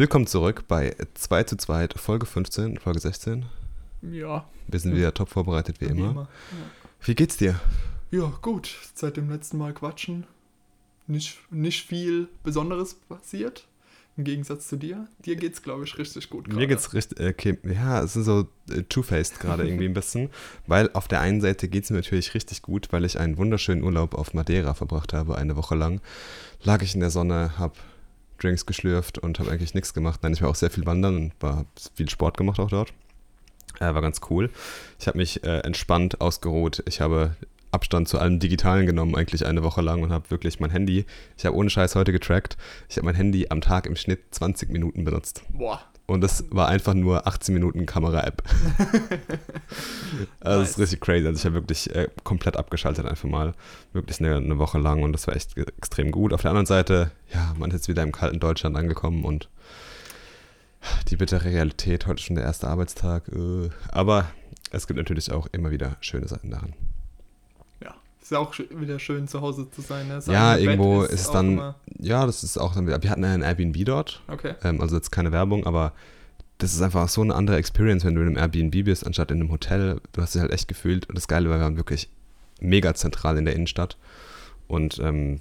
Willkommen zurück bei 2 zu 2, Folge 15, Folge 16. Ja. Wir sind wieder top vorbereitet wie, Wie immer. immer, Wie geht's dir? Ja, gut. Seit dem letzten Mal quatschen. Nicht, nicht viel Besonderes passiert. Im Gegensatz zu dir. Dir geht's, glaube ich, richtig gut. Mir gerade. geht's richtig, äh, okay, ja, es ist so äh, two-faced gerade irgendwie ein bisschen, weil auf der einen Seite geht's mir natürlich richtig gut, weil ich einen wunderschönen Urlaub auf Madeira verbracht habe, eine Woche lang. Lag ich in der Sonne, hab Drinks geschlürft und habe eigentlich nichts gemacht. Nein, ich war auch sehr viel wandern und war viel Sport gemacht auch dort. Äh, war ganz cool. Ich habe mich äh, entspannt ausgeruht. Ich habe Abstand zu allem Digitalen genommen, eigentlich eine Woche lang und habe wirklich mein Handy, ich habe ohne Scheiß heute getrackt, ich habe mein Handy am Tag im Schnitt 20 Minuten benutzt. Boah. Und das war einfach nur 18 Minuten Kamera-App. also das ist richtig crazy. Also ich habe wirklich äh, komplett abgeschaltet einfach mal. Wirklich eine, eine Woche lang und das war echt extrem gut. Auf der anderen Seite, ja, man ist jetzt wieder im kalten Deutschland angekommen und die bittere Realität, heute schon der erste Arbeitstag. Äh. Aber es gibt natürlich auch immer wieder schöne Seiten daran. Ja. Ist auch sch- wieder schön, zu Hause zu sein. Ne? Ja, Bett irgendwo ist es auch dann, ja, das ist auch dann wieder, wir hatten ein Airbnb dort Okay. Ähm, also jetzt keine Werbung, aber das ist einfach so eine andere Experience, wenn du in einem Airbnb bist, anstatt in einem Hotel. Du hast dich halt echt gefühlt. Und das Geile war, wir waren wirklich mega zentral in der Innenstadt. Und ähm,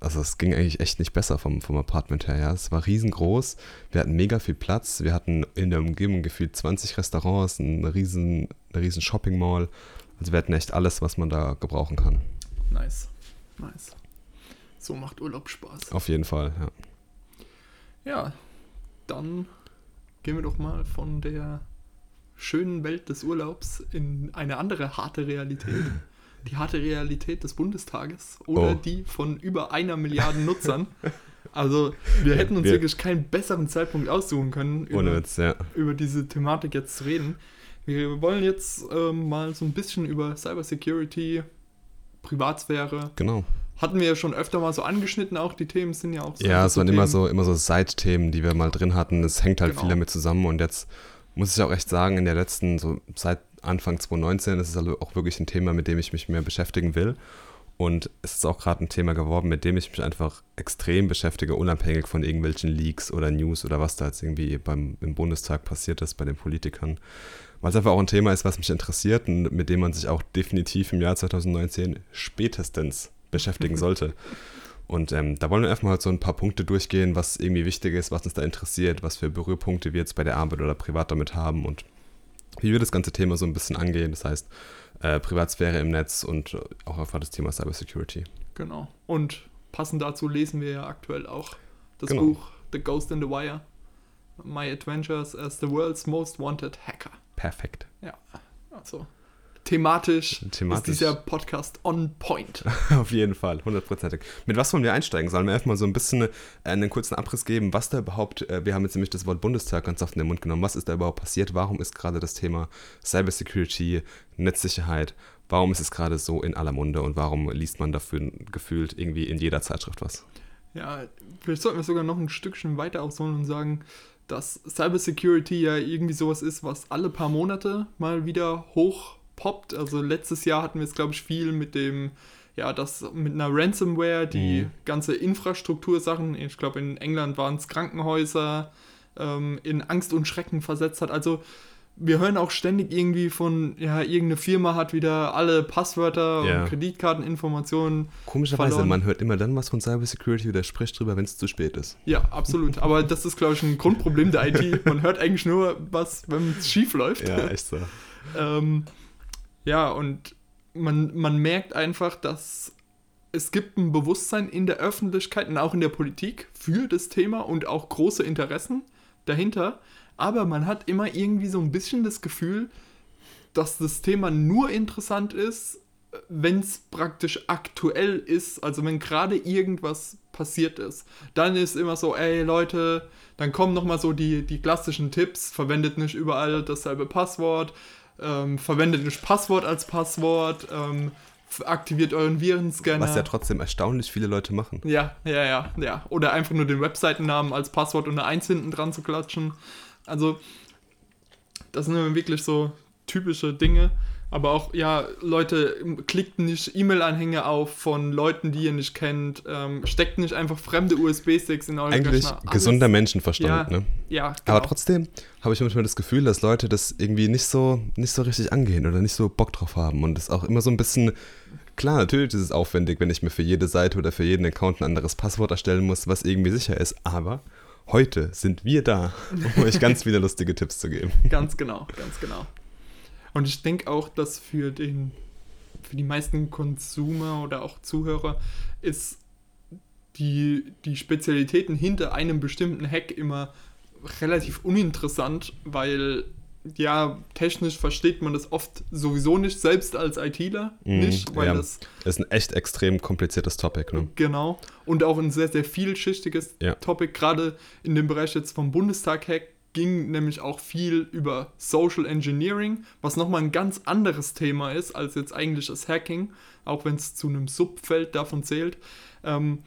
also es ging eigentlich echt nicht besser vom, vom Apartment her. Ja. Es war riesengroß. Wir hatten mega viel Platz. Wir hatten in der Umgebung gefühlt 20 Restaurants, eine riesen, eine riesen Shopping Mall. Also wir hatten echt alles, was man da gebrauchen kann. Nice. Nice. So macht Urlaub Spaß. Auf jeden Fall, ja. Ja. Dann gehen wir doch mal von der schönen Welt des Urlaubs in eine andere harte Realität. Die harte Realität des Bundestages oder Oh. die von über einer Milliarde Nutzern. Also wir hätten uns wir- wirklich keinen besseren Zeitpunkt aussuchen können, über, Witz, ja. über diese Thematik jetzt zu reden. Wir wollen jetzt ähm, mal so ein bisschen über Cybersecurity, Privatsphäre. Genau. Hatten wir ja schon öfter mal so angeschnitten, auch die Themen sind ja auch so. Ja, es waren immer so, immer so Seitthemen, die wir mal drin hatten. Es hängt halt Genau. viel damit zusammen und jetzt muss ich auch echt sagen, in der letzten, so seit Anfang 2019 ist es also auch wirklich ein Thema, mit dem ich mich mehr beschäftigen will. Und es ist auch gerade ein Thema geworden, mit dem ich mich einfach extrem beschäftige, unabhängig von irgendwelchen Leaks oder News oder was da jetzt irgendwie beim, im Bundestag passiert ist bei den Politikern. Weil es einfach auch ein Thema ist, was mich interessiert und mit dem man sich auch definitiv im Jahr 2019 spätestens beschäftigen sollte. Und ähm, da wollen wir einfach mal so ein paar Punkte durchgehen, was irgendwie wichtig ist, was uns da interessiert, was für Berührpunkte wir jetzt bei der Arbeit oder privat damit haben und wie wir das ganze Thema so ein bisschen angehen. Das heißt, äh, Privatsphäre im Netz und auch einfach das Thema Cybersecurity. Genau. Und passend dazu lesen wir ja aktuell auch das Genau. Buch The Ghost in the Wire. My Adventures as the World's Most Wanted Hacker. Perfekt. Ja, also thematisch, Thematisch. ist dieser Podcast on point. Auf jeden Fall, hundertprozentig. Mit was wollen wir einsteigen? Sollen wir einfach mal so ein bisschen äh, einen kurzen Abriss geben, was da überhaupt, äh, wir haben jetzt nämlich das Wort Bundestag ganz oft in den Mund genommen, was ist da überhaupt passiert? Warum ist gerade das Thema Cybersecurity, Netzsicherheit, warum ist es gerade so in aller Munde und warum liest man dafür gefühlt irgendwie in jeder Zeitschrift was? Ja, vielleicht sollten wir sogar noch ein Stückchen weiter ausholen und sagen, dass Cybersecurity ja irgendwie sowas ist, was alle paar Monate mal wieder hochpoppt. Also letztes Jahr hatten wir es, glaube ich, viel mit dem, ja, das mit einer Ransomware, die Mhm. ganze Infrastruktursachen, ich glaube in England waren es Krankenhäuser, ähm, in Angst und Schrecken versetzt hat. Also wir hören auch ständig irgendwie von, ja, irgendeine Firma hat wieder alle Passwörter Ja. und Kreditkarteninformationen Komischerweise, Verloren. man hört immer dann was von Cybersecurity oder spricht drüber, wenn es zu spät ist. Ja, absolut. Aber das ist, glaube ich, ein Grundproblem der IT. Man hört eigentlich nur was, wenn es schief läuft. Ja, echt so. ähm, ja, und man, man merkt einfach, dass es gibt ein Bewusstsein in der Öffentlichkeit und auch in der Politik für das Thema und auch große Interessen dahinter. Aber man hat immer irgendwie so ein bisschen das Gefühl, dass das Thema nur interessant ist, wenn es praktisch aktuell ist, also wenn gerade irgendwas passiert ist. Dann ist immer so, ey Leute, dann kommen nochmal so die, die klassischen Tipps, verwendet nicht überall dasselbe Passwort, ähm, verwendet nicht Passwort als Passwort, ähm, aktiviert euren Virenscanner. Was ja trotzdem erstaunlich viele Leute machen. Ja, ja, ja, ja. Oder einfach nur den Webseitennamen als Passwort und eine Eins hinten dran zu klatschen. Also, das sind wirklich so typische Dinge. Aber auch, ja, Leute, klickt nicht E-Mail-Anhänge auf von Leuten, die ihr nicht kennt. Ähm, steckt nicht einfach fremde USB-Sticks in eure Eigentlich Rechner. Alles- gesunder Menschenverstand, ja, ne? Ja, genau. Aber trotzdem habe ich manchmal das Gefühl, dass Leute das irgendwie nicht so, nicht so richtig angehen oder nicht so Bock drauf haben. Und das auch immer so ein bisschen, klar, natürlich ist es aufwendig, wenn ich mir für jede Seite oder für jeden Account ein anderes Passwort erstellen muss, was irgendwie sicher ist. Aber heute sind wir da, um euch ganz viele lustige Tipps zu geben. Ganz genau, ganz genau. Und ich denke auch, dass für den, für die meisten Consumer oder auch Zuhörer ist die, die Spezialitäten hinter einem bestimmten Hack immer relativ uninteressant, weil ja, technisch versteht man das oft sowieso nicht, selbst als ITler nicht, weil ja. das Das ist ein echt extrem kompliziertes Topic, ne? Genau. Und auch ein sehr, sehr vielschichtiges Ja. Topic. Gerade in dem Bereich jetzt vom Bundestag-Hack ging nämlich auch viel über Social Engineering, was nochmal ein ganz anderes Thema ist als jetzt eigentlich das Hacking, auch wenn es zu einem Subfeld davon zählt. Ähm,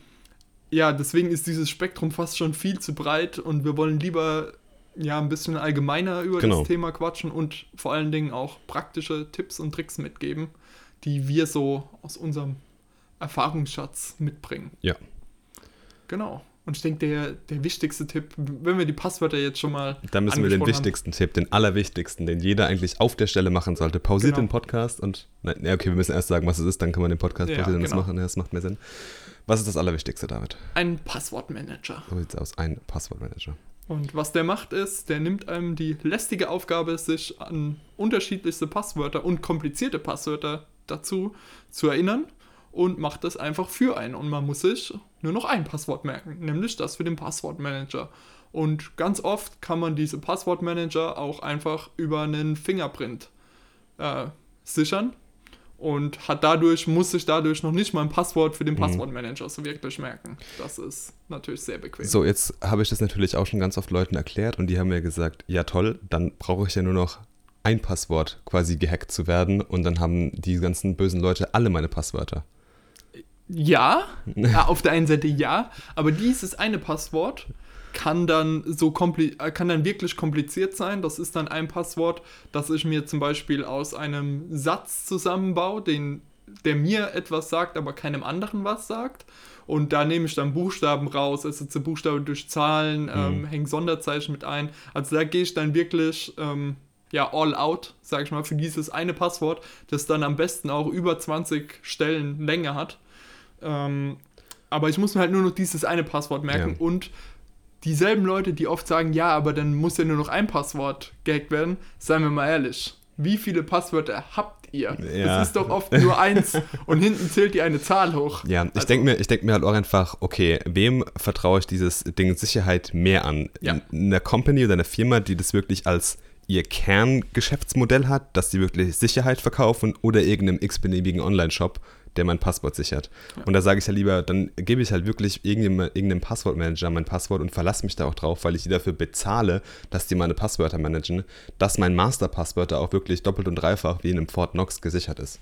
ja, deswegen ist dieses Spektrum fast schon viel zu breit und wir wollen lieber ja ein bisschen allgemeiner über Genau. das Thema quatschen und vor allen Dingen auch praktische Tipps und Tricks mitgeben, die wir so aus unserem Erfahrungsschatz mitbringen. Ja. Genau. Und ich denke, der, der wichtigste Tipp, wenn wir die Passwörter jetzt schon mal. Da müssen wir den angesprochen wichtigsten Tipp, den allerwichtigsten, den jeder eigentlich auf der Stelle machen sollte. Pausiert Genau. den Podcast und. Nein, okay, wir müssen erst sagen, was es ist, dann kann man den Podcast Ja, pausieren und das genau. machen. Ja, das macht mehr Sinn. Was ist das Allerwichtigste, David? haben, Ein Passwortmanager. So sieht's aus. Ein Passwortmanager. Und was der macht ist, der nimmt einem die lästige Aufgabe, sich an unterschiedlichste Passwörter und komplizierte Passwörter dazu zu erinnern und macht das einfach für einen. Und man muss sich nur noch ein Passwort merken, nämlich das für den Passwortmanager. Und ganz oft kann man diese Passwortmanager auch einfach über einen Fingerprint äh, sichern und hat dadurch, muss sich dadurch noch nicht mal ein Passwort für den Passwortmanager so wirklich merken. Das ist natürlich sehr bequem. So, jetzt habe ich das natürlich auch schon ganz oft Leuten erklärt und die haben mir gesagt, ja toll, dann brauche ich ja nur noch ein Passwort quasi gehackt zu werden und dann haben die ganzen bösen Leute alle meine Passwörter. Ja, ja, auf der einen Seite ja, aber dieses eine Passwort kann dann so äh, kann dann wirklich kompliziert sein. Das ist dann ein Passwort, das ich mir zum Beispiel aus einem Satz zusammenbaue, den, der mir etwas sagt, aber keinem anderen was sagt. Und da nehme ich dann Buchstaben raus, ersetze Buchstaben durch Zahlen, ähm, hänge Sonderzeichen mit ein. Also da gehe ich dann wirklich ähm, ja, all out, sage ich mal, für dieses eine Passwort, das dann am besten auch über 20 Stellen Länge hat. Ähm, aber ich muss mir halt nur noch dieses eine Passwort merken Ja. und dieselben Leute, die oft sagen, ja, aber dann muss ja nur noch ein Passwort gehackt werden, seien wir mal ehrlich, wie viele Passwörter habt ihr? Ja. Das ist doch oft nur eins und hinten zählt ihr eine Zahl hoch. Ja, ich Also- denke mir, ich denk mir halt auch einfach, okay, wem vertraue ich dieses Ding Sicherheit mehr an? Ja. Einer Company oder einer Firma, die das wirklich als ihr Kerngeschäftsmodell hat, dass sie wirklich Sicherheit verkaufen oder irgendeinem x-beliebigen Online-Shop, der mein Passwort sichert. Und da sage ich ja lieber, dann gebe ich halt wirklich irgendeinem, irgendeinem Passwortmanager mein Passwort und verlasse mich da auch drauf, weil ich die dafür bezahle, dass die meine Passwörter managen, dass mein Masterpasswörter auch wirklich doppelt und dreifach wie in einem Fort Knox gesichert ist.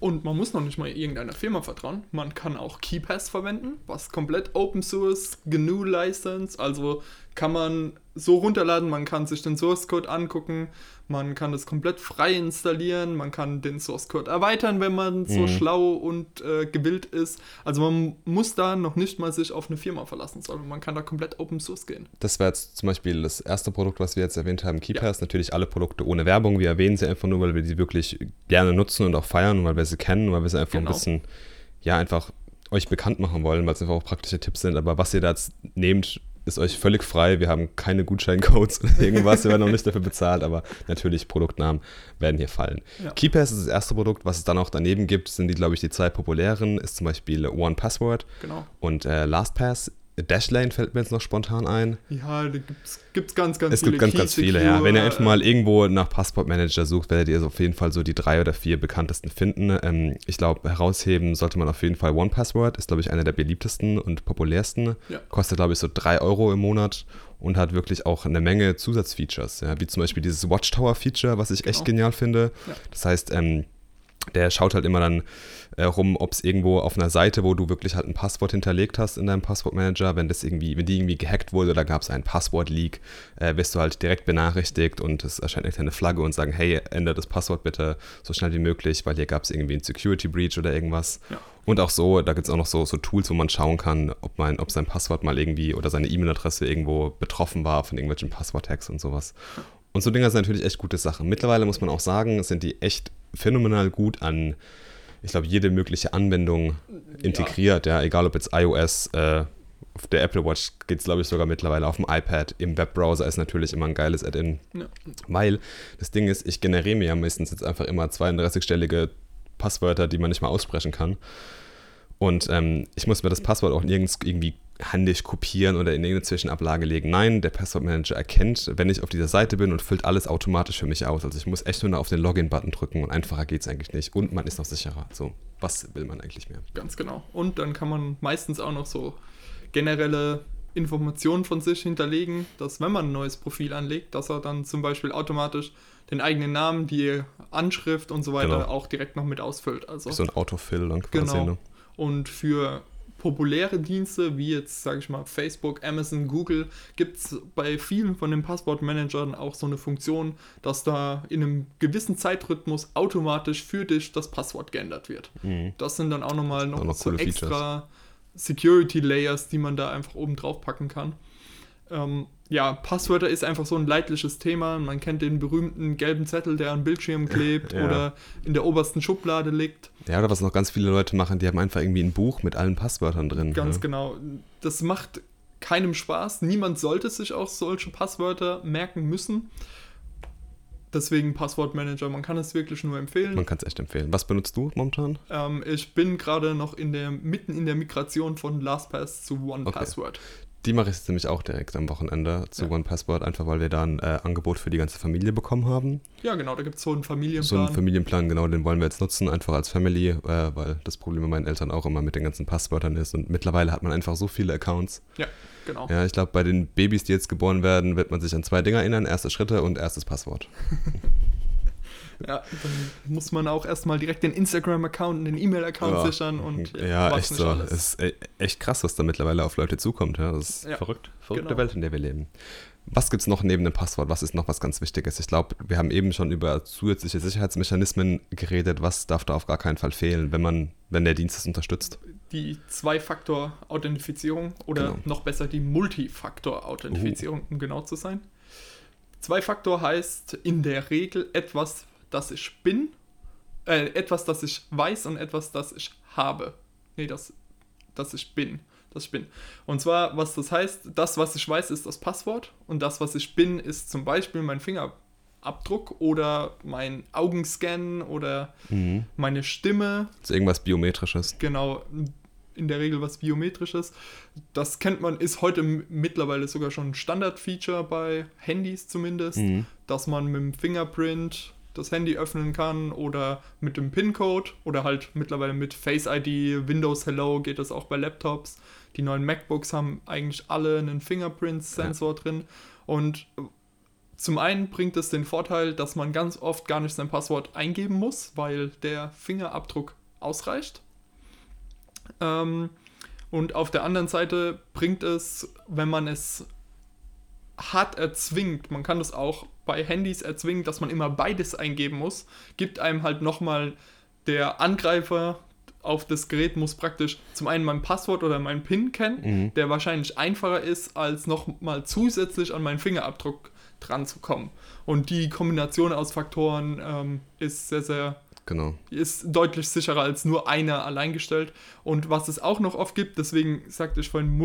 Und man muss noch nicht mal irgendeiner Firma vertrauen. Man kann auch KeyPass verwenden, was komplett Open Source, GNU License, also kann man so runterladen, man kann sich den Source Code angucken, man kann das komplett frei installieren, man kann den Source Code erweitern, wenn man so schlau und äh, gewillt ist. Also man muss da noch nicht mal sich auf eine Firma verlassen, sondern man kann da komplett Open Source gehen. Das war jetzt zum Beispiel das erste Produkt, was wir jetzt erwähnt haben, KeyPass. Natürlich alle Produkte ohne Werbung. Wir erwähnen sie einfach nur, weil wir sie wirklich gerne nutzen und auch feiern weil wir sie kennen, weil wir sie einfach Genau. ein bisschen, ja, einfach euch bekannt machen wollen, weil es einfach auch praktische Tipps sind. Aber was ihr da jetzt nehmt, ist euch völlig frei. Wir haben keine Gutscheincodes oder irgendwas. Wir werden auch nicht dafür bezahlt, aber natürlich Produktnamen werden hier fallen. Ja. KeyPass ist das erste Produkt. Was es dann auch daneben gibt, sind die, glaube ich, die zwei populären. Ist zum Beispiel One Password Genau. und äh, LastPass. Dashlane fällt mir jetzt noch spontan ein. Ja, da gibt's, gibt's ganz, ganz Es viele. gibt ganz, ganz viele, ja. Wenn ihr Secure, einfach mal irgendwo nach Passportmanager sucht, werdet ihr auf jeden Fall so die drei oder vier bekanntesten finden. Ähm, ich glaube, herausheben sollte man auf jeden Fall OnePassword, ist, glaube ich, einer der beliebtesten und populärsten. Ja. Kostet, glaube ich, so drei Euro im Monat und hat wirklich auch eine Menge Zusatzfeatures, ja, wie zum Beispiel dieses Watchtower-Feature, was ich echt Genau. genial finde. Ja. Das heißt, ähm, der schaut halt immer dann äh, rum, ob es irgendwo auf einer Seite, wo du wirklich halt ein Passwort hinterlegt hast in deinem Passwortmanager, wenn das irgendwie, wenn die irgendwie gehackt wurde oder gab es einen Passwort-Leak, äh, wirst du halt direkt benachrichtigt und es erscheint eine kleine Flagge und sagen, hey, ändere das Passwort bitte so schnell wie möglich, weil hier gab es irgendwie einen Security Breach oder irgendwas. Ja. Und auch so, da gibt es auch noch so, so Tools, wo man schauen kann, ob, man, ob sein Passwort mal irgendwie oder seine E-Mail-Adresse irgendwo betroffen war von irgendwelchen Passwort-Hacks und sowas. Und so Dinger sind natürlich echt gute Sachen. Mittlerweile muss man auch sagen, sind die echt phänomenal gut an, ich glaube, jede mögliche Anwendung integriert. Ja, egal ob jetzt iOS, äh, auf der Apple Watch geht es, glaube ich, sogar mittlerweile auf dem iPad. Im Webbrowser ist natürlich immer ein geiles Add-in. Ja. Weil das Ding ist, ich generiere mir ja meistens jetzt einfach immer 32-stellige Passwörter, die man nicht mal aussprechen kann. Und ähm, ich muss mir das Passwort auch nirgends irgendwie handig kopieren oder in irgendeine Zwischenablage legen. Nein, der Passwortmanager erkennt, wenn ich auf dieser Seite bin und füllt alles automatisch für mich aus. Also ich muss echt nur noch auf den Login-Button drücken und einfacher geht es eigentlich nicht. Und man ist noch sicherer. So, was will man eigentlich mehr? Ganz genau. Und dann kann man meistens auch noch so generelle Informationen von sich hinterlegen, dass wenn man ein neues Profil anlegt, dass er dann zum Beispiel automatisch den eigenen Namen, die Anschrift und so weiter Genau. auch direkt noch mit ausfüllt. Also So ein Autofill dann quasi. Genau. Ne? Und für populäre Dienste, wie jetzt, sage ich mal, Facebook, Amazon, Google, gibt es bei vielen von den Passwortmanagern auch so eine Funktion, dass da in einem gewissen Zeitrhythmus automatisch für dich das Passwort geändert wird. Mhm. Das sind dann auch nochmal noch, Auch noch so extra Security Layers, die man da einfach oben drauf packen kann. Ähm, ja, Passwörter ist einfach so ein leidliches Thema. Man kennt den berühmten gelben Zettel, der an Bildschirmen klebt Ja. oder in der obersten Schublade liegt. Ja, oder was noch ganz viele Leute machen, die haben einfach irgendwie ein Buch mit allen Passwörtern drin. Ganz ne? genau. Das macht keinem Spaß. Niemand sollte sich auch solche Passwörter merken müssen. Deswegen Passwortmanager, man kann es wirklich nur empfehlen. Man kann es echt empfehlen. Was benutzt du momentan? Ähm, ich bin gerade noch in der, mitten in der Migration von LastPass zu OnePassword. Die mache ich jetzt nämlich auch direkt am Wochenende zu Ja. OnePassword, einfach weil wir da ein äh, Angebot für die ganze Familie bekommen haben. Ja, genau, da gibt es so einen So Familienplan. einen Familienplan, genau, den wollen wir jetzt nutzen, einfach als Family, äh, weil das Problem bei meinen Eltern auch immer mit den ganzen Passwörtern ist. Und mittlerweile hat man einfach so viele Accounts. ja, genau. Ja, ich glaube, bei den Babys, die jetzt geboren werden, wird man sich an zwei Dinge erinnern: erste Schritte und erstes Passwort. Ja, dann muss man auch erstmal direkt den Instagram-Account und den E-Mail-Account Ja. sichern und Ja, was echt so. alles. Es ist e- echt krass, was da mittlerweile auf Leute zukommt. Ja, das ist Ja, verrückt. Verrückte genau. Welt, in der wir leben. Was gibt es noch neben dem Passwort? Was ist noch was ganz Wichtiges? Ich glaube, wir haben eben schon über zusätzliche Sicherheitsmechanismen geredet. Was darf da auf gar keinen Fall fehlen, wenn man, wenn der Dienst es unterstützt? die Zwei-Faktor-Authentifizierung oder Genau. noch besser die Multifaktor-Authentifizierung, um genau zu sein. Zwei-Faktor heißt in der Regel etwas, das ich bin, äh, etwas, das ich weiß und etwas, das ich habe. Nee, das, das ich bin. Das ich bin. Und zwar, was das heißt, das, was ich weiß, ist das Passwort und das, was ich bin, ist zum Beispiel mein Fingerabdruck oder mein Augenscan oder meine Stimme Das ist irgendwas Biometrisches. genau in der Regel was Biometrisches. Das kennt man, ist heute mittlerweile sogar schon ein Standard-Feature bei Handys zumindest, Mhm. dass man mit dem Fingerprint das Handy öffnen kann oder mit dem PIN-Code oder halt mittlerweile mit Face ID, Windows Hello geht das auch bei Laptops. Die neuen MacBooks haben eigentlich alle einen Fingerprint-Sensor drin und zum einen bringt es den Vorteil, dass man ganz oft gar nicht sein Passwort eingeben muss, weil der Fingerabdruck ausreicht. Ähm, und auf der anderen Seite bringt es, wenn man es hart erzwingt, man kann das auch bei Handys erzwingen, dass man immer beides eingeben muss, gibt einem halt nochmal der Angreifer auf das Gerät muss praktisch zum einen mein Passwort oder mein PIN kennen, Mhm. der wahrscheinlich einfacher ist, als nochmal zusätzlich an meinen Fingerabdruck dran zu kommen. Und die Kombination aus Faktoren ähm, ist sehr, sehr Genau. ist deutlich sicherer als nur einer allein gestellt. Und was es auch noch oft gibt, deswegen sagte ich vorhin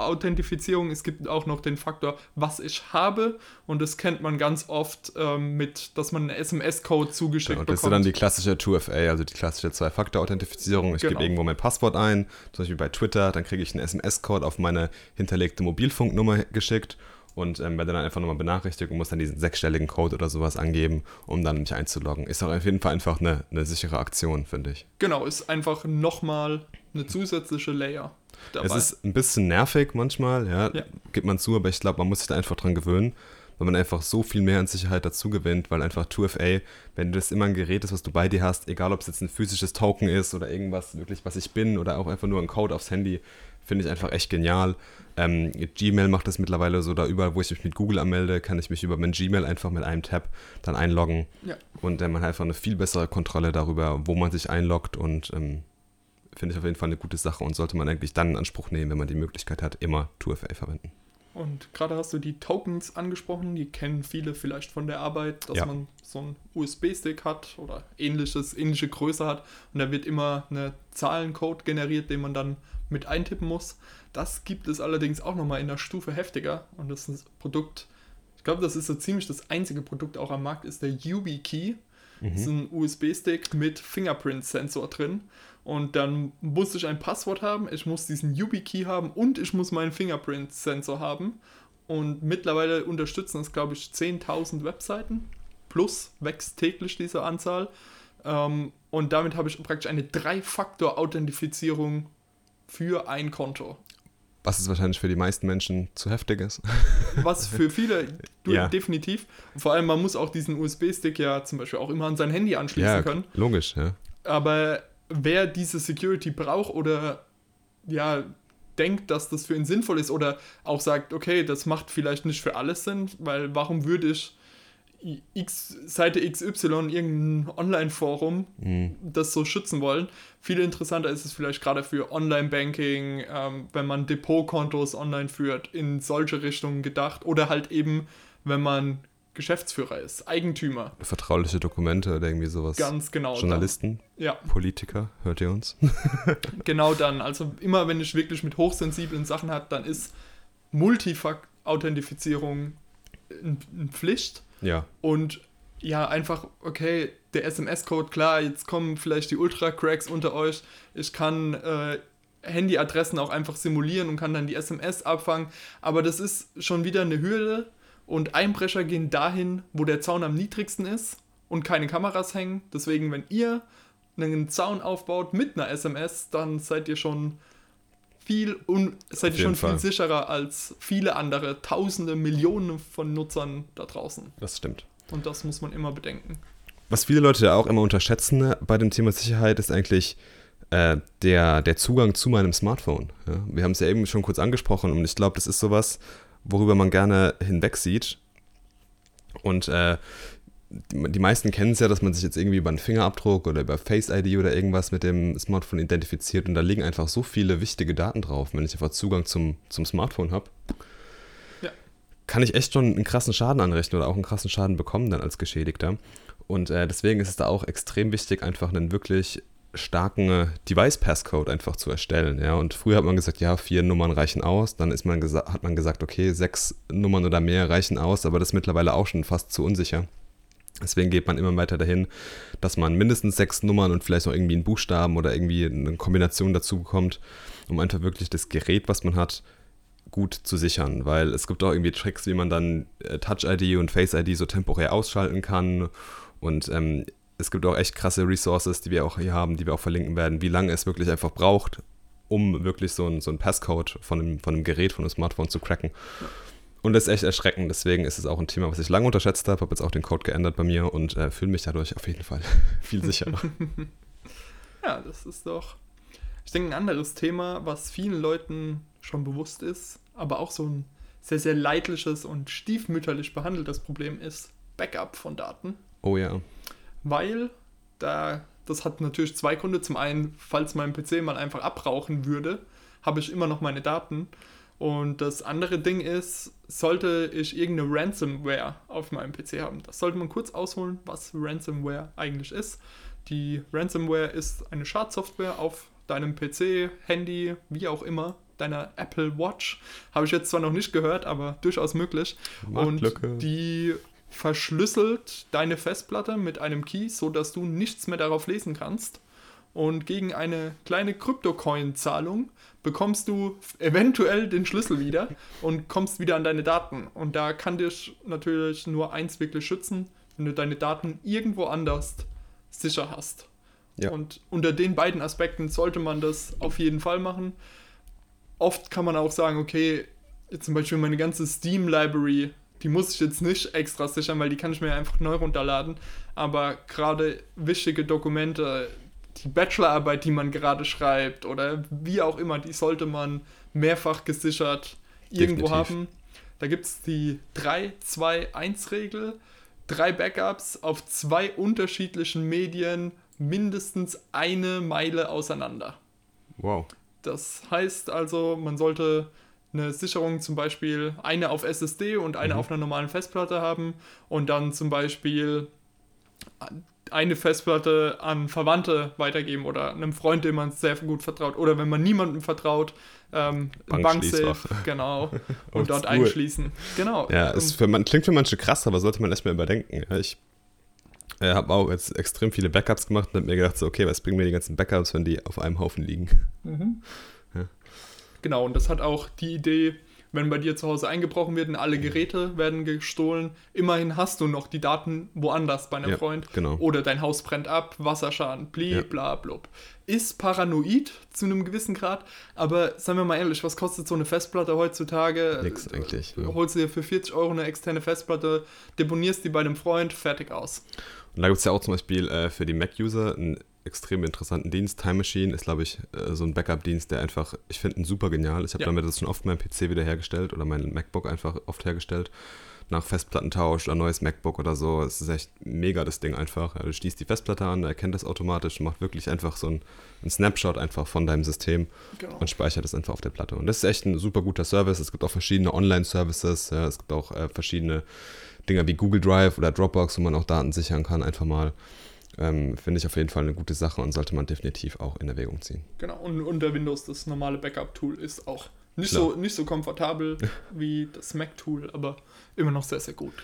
Multi-Authentifizierung, es gibt auch noch den Faktor, was ich habe. Und das kennt man ganz oft ähm, mit, dass man einen SMS-Code zugeschickt Genau, das ist bekommt. dann die klassische 2FA, also die klassische Zwei-Faktor-Authentifizierung. Ich Genau. gebe irgendwo mein Passwort ein, zum Beispiel bei Twitter, dann kriege ich einen SMS-Code auf meine hinterlegte Mobilfunknummer geschickt und ähm, werde dann einfach nochmal benachrichtigt und muss dann diesen sechsstelligen Code oder sowas angeben, um dann mich einzuloggen. Ist auch auf jeden Fall einfach eine, eine sichere Aktion, finde ich. genau, ist einfach nochmal eine zusätzliche Layer dabei. Es ist ein bisschen nervig manchmal, ja, Ja. gibt man zu, aber ich glaube, man muss sich da einfach dran gewöhnen. weil man einfach so viel mehr an Sicherheit dazu gewinnt, weil einfach 2FA, wenn das immer ein Gerät ist, was du bei dir hast, egal ob es jetzt ein physisches Token ist oder irgendwas wirklich, was ich bin oder auch einfach nur ein Code aufs Handy, finde ich einfach echt genial. Ähm, Gmail macht das mittlerweile so, da überall, wo ich mich mit Google anmelde, kann ich mich über mein Gmail einfach mit einem Tab dann einloggen. Ja. Und äh, man hat einfach eine viel bessere Kontrolle darüber, wo man sich einloggt und ähm, finde ich auf jeden Fall eine gute Sache und sollte man eigentlich dann in Anspruch nehmen, wenn man die Möglichkeit hat, immer 2FA verwenden. Und gerade hast du die Tokens angesprochen, die kennen viele vielleicht von der Arbeit, dass Ja. man so einen USB-Stick hat oder ähnliches, ähnliche Größe hat und da wird immer eine Zahlencode generiert, den man dann mit eintippen muss. Das gibt es allerdings auch nochmal in einer Stufe heftiger und das ist ein Produkt, ich glaube, das ist so ziemlich das einzige Produkt auch am Markt, ist der YubiKey. Das ist ein USB-Stick mit Fingerprint-Sensor drin. Und dann muss ich ein Passwort haben, ich muss diesen YubiKey haben und ich muss meinen Fingerprint-Sensor haben. Und mittlerweile unterstützen das, glaube ich, 10.000 Webseiten. Plus wächst täglich diese Anzahl. Ähm, und damit habe ich praktisch eine Drei-Faktor-Authentifizierung für ein Konto. Was es wahrscheinlich für die meisten Menschen zu heftig ist. Was für viele du, Ja. definitiv. Vor allem, man muss auch diesen USB-Stick ja zum Beispiel auch immer an sein Handy anschließen ja, können. logisch, ja. Aber wer diese Security braucht oder ja denkt, dass das für ihn sinnvoll ist oder auch sagt, okay, das macht vielleicht nicht für alles Sinn, weil warum würde ich X, Seite XY, irgendein Online-Forum, Mhm. das so schützen wollen. Viel interessanter ist es vielleicht gerade für Online-Banking, ähm, wenn man Depotkontos online führt, in solche Richtungen gedacht oder halt eben, wenn man Geschäftsführer ist, Eigentümer. Vertrauliche Dokumente oder irgendwie sowas. Ganz genau. Journalisten, Dann. Ja, Politiker, hört ihr uns? genau dann. Also immer wenn ich wirklich mit hochsensiblen Sachen habe, dann ist Multifakt-Authentifizierung eine Pflicht. ja, Und ja, einfach, okay, der SMS-Code, klar, jetzt kommen vielleicht die Ultra-Cracks unter euch. Ich kann äh, Handyadressen auch einfach simulieren und kann dann die SMS abfangen. Aber das ist schon wieder eine Hürde. Und Einbrecher gehen dahin, wo der Zaun am niedrigsten ist und keine Kameras hängen. Deswegen, wenn ihr einen Zaun aufbaut mit einer SMS, dann seid ihr schon viel un seid ihr schon Fall. viel sicherer als viele andere Tausende, Millionen von Nutzern da draußen. das stimmt. Und das muss man immer bedenken. Was viele Leute ja auch immer unterschätzen ne, bei dem Thema Sicherheit ist eigentlich äh, der, der Zugang zu meinem Smartphone. Ja? Wir haben es ja eben schon kurz angesprochen und ich glaube, das ist sowas, worüber man gerne hinwegsieht. Und äh, die, meisten kennen es ja, dass man sich jetzt irgendwie über einen Fingerabdruck oder über Face ID oder irgendwas mit dem Smartphone identifiziert und da liegen einfach so viele wichtige Daten drauf, wenn ich einfach Zugang zum, zum Smartphone habe. Ja. Kann ich echt schon einen krassen Schaden anrichten oder auch einen krassen Schaden bekommen dann als Geschädigter. Und äh, deswegen ist es da auch extrem wichtig, einfach einen wirklich starken äh, Device-Passcode einfach zu erstellen. Ja? Und früher hat man gesagt, ja, vier Nummern reichen aus. Dann ist man hat man gesagt, okay, sechs Nummern oder mehr reichen aus, aber das ist mittlerweile auch schon fast zu unsicher. Deswegen geht man immer weiter dahin, dass man mindestens sechs Nummern und vielleicht auch irgendwie einen Buchstaben oder irgendwie eine Kombination dazu bekommt, um einfach wirklich das Gerät, was man hat, gut zu sichern. Weil es gibt auch irgendwie Tricks, wie man dann äh, Touch-ID und Face-ID so temporär ausschalten kann. Und ähm, es gibt auch echt krasse Resources, die wir auch hier haben, die wir auch verlinken werden, wie lange es wirklich einfach braucht, um wirklich so ein, so ein Passcode von einem, von einem Gerät, von einem Smartphone zu cracken. Und das ist echt erschreckend, deswegen ist es auch ein Thema, was ich lange unterschätzt habe, habe jetzt auch den Code geändert bei mir und äh, fühle mich dadurch auf jeden Fall viel sicherer. Ja, das ist doch, ich denke, ein anderes Thema, was vielen Leuten schon bewusst ist, aber auch so ein sehr, sehr leidliches und stiefmütterlich behandeltes Problem ist Backup von Daten. oh ja. Weil da, das hat natürlich zwei Gründe. Zum einen, falls mein PC mal einfach abrauchen würde, habe ich immer noch meine Daten. Und das andere Ding ist, sollte ich irgendeine Ransomware auf meinem PC haben. Das sollte man kurz ausholen, was Ransomware eigentlich ist. Die Ransomware ist eine Schadsoftware auf deinem PC, Handy, wie auch immer, deiner Apple Watch. Habe ich jetzt zwar noch nicht gehört, aber durchaus möglich. Und die verschlüsselt deine Festplatte mit einem Key, sodass du nichts mehr darauf lesen kannst. Und gegen eine kleine Kryptocoin-Zahlung bekommst du eventuell den Schlüssel wieder und kommst wieder an deine Daten. Und da kann dich natürlich nur eins wirklich schützen, wenn du deine Daten irgendwo anders sicher hast. Ja. Und unter den beiden Aspekten sollte man das auf jeden Fall machen. Oft kann man auch sagen, okay, jetzt zum Beispiel meine ganze Steam-Library, die muss ich jetzt nicht extra sichern, weil die kann ich mir einfach neu runterladen. Aber gerade wichtige Dokumente, die Bachelorarbeit, die man gerade schreibt oder wie auch immer, die sollte man mehrfach gesichert irgendwo Definitiv. haben. Da gibt es die 3-2-1-Regel. Drei Backups auf zwei unterschiedlichen Medien mindestens eine Meile auseinander. Wow. Das heißt also, man sollte eine Sicherung zum Beispiel eine auf SSD und eine mhm. auf einer normalen Festplatte haben und dann zum Beispiel eine Festplatte an Verwandte weitergeben oder einem Freund, dem man sehr gut vertraut oder wenn man niemandem vertraut, ähm, Banksafe, genau, und dort einschließen. Genau. Ja, es für man, klingt für manche krass, aber sollte man erstmal überdenken. Ich äh, habe auch jetzt extrem viele Backups gemacht und habe mir gedacht, so, okay, was bringen mir die ganzen Backups, wenn die auf einem Haufen liegen? Mhm. Genau, und das hat auch die Idee, wenn bei dir zu Hause eingebrochen wird und alle Geräte werden gestohlen, immerhin hast du noch die Daten woanders bei einem ja, Freund. Genau. Oder dein Haus brennt ab, Wasserschaden, bli, ja. bla, blub. Ist paranoid zu einem gewissen Grad, aber seien wir mal ehrlich, was kostet so eine Festplatte heutzutage? Nix eigentlich. Ja. Holst du dir für 40 Euro eine externe Festplatte, deponierst die bei einem Freund, fertig aus. Und da gibt es ja auch zum Beispiel äh, für die Mac-User ein extrem interessanten Dienst. Time Machine ist, glaube ich, äh, so ein Backup-Dienst, der einfach, ich finde, super genial. Ich habe ja. damit das schon oft mein PC wieder hergestellt oder mein MacBook einfach oft hergestellt. Nach Festplattentausch oder neues MacBook oder so. Es ist echt mega das Ding einfach. Du schließt die Festplatte an, erkennt das automatisch macht wirklich einfach so ein, ein Snapshot einfach von deinem System genau. und speichert es einfach auf der Platte. Und das ist echt ein super guter Service. Es gibt auch verschiedene Online-Services. Ja, es gibt auch äh, verschiedene Dinge wie Google Drive oder Dropbox, wo man auch Daten sichern kann, einfach mal. Ähm, Finde ich auf jeden Fall eine gute Sache und sollte man definitiv auch in Erwägung ziehen. Genau, und unter Windows das normale Backup-Tool ist auch nicht so, nicht so komfortabel wie das Mac-Tool, aber immer noch sehr, sehr gut.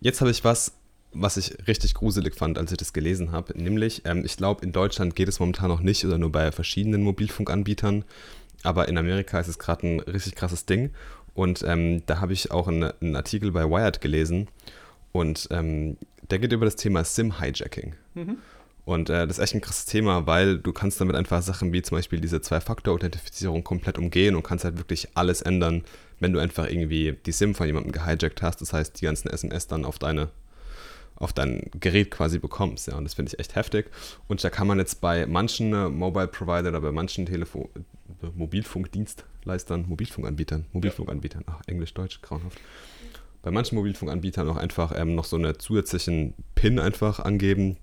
Jetzt habe ich was, was ich richtig gruselig fand, als ich das gelesen habe. Nämlich, ähm, ich glaube, in Deutschland geht es momentan noch nicht oder nur bei verschiedenen Mobilfunkanbietern. Aber in Amerika ist es gerade ein richtig krasses Ding. Und ähm, da habe ich auch einen, einen, Artikel bei Wired gelesen. Und ähm, der geht über das Thema SIM-Hijacking. Mhm. Und äh, das ist echt ein krasses Thema, weil du kannst damit einfach Sachen wie zum Beispiel diese Zwei-Faktor-Authentifizierung komplett umgehen und kannst halt wirklich alles ändern, wenn du einfach irgendwie die SIM von jemandem gehijackt hast. Das heißt, die ganzen SMS dann auf deine auf dein Gerät quasi bekommst. Ja, und das finde ich echt heftig. Und da kann man jetzt bei manchen äh, Mobile Provider oder bei manchen Telefon äh, Mobilfunkdienstleistern, Mobilfunkanbietern, Mobilfunkanbietern, ach, Englisch, Deutsch, grauenhaft bei manchen Mobilfunkanbietern auch einfach ähm, noch so einen zusätzlichen PIN einfach angeben,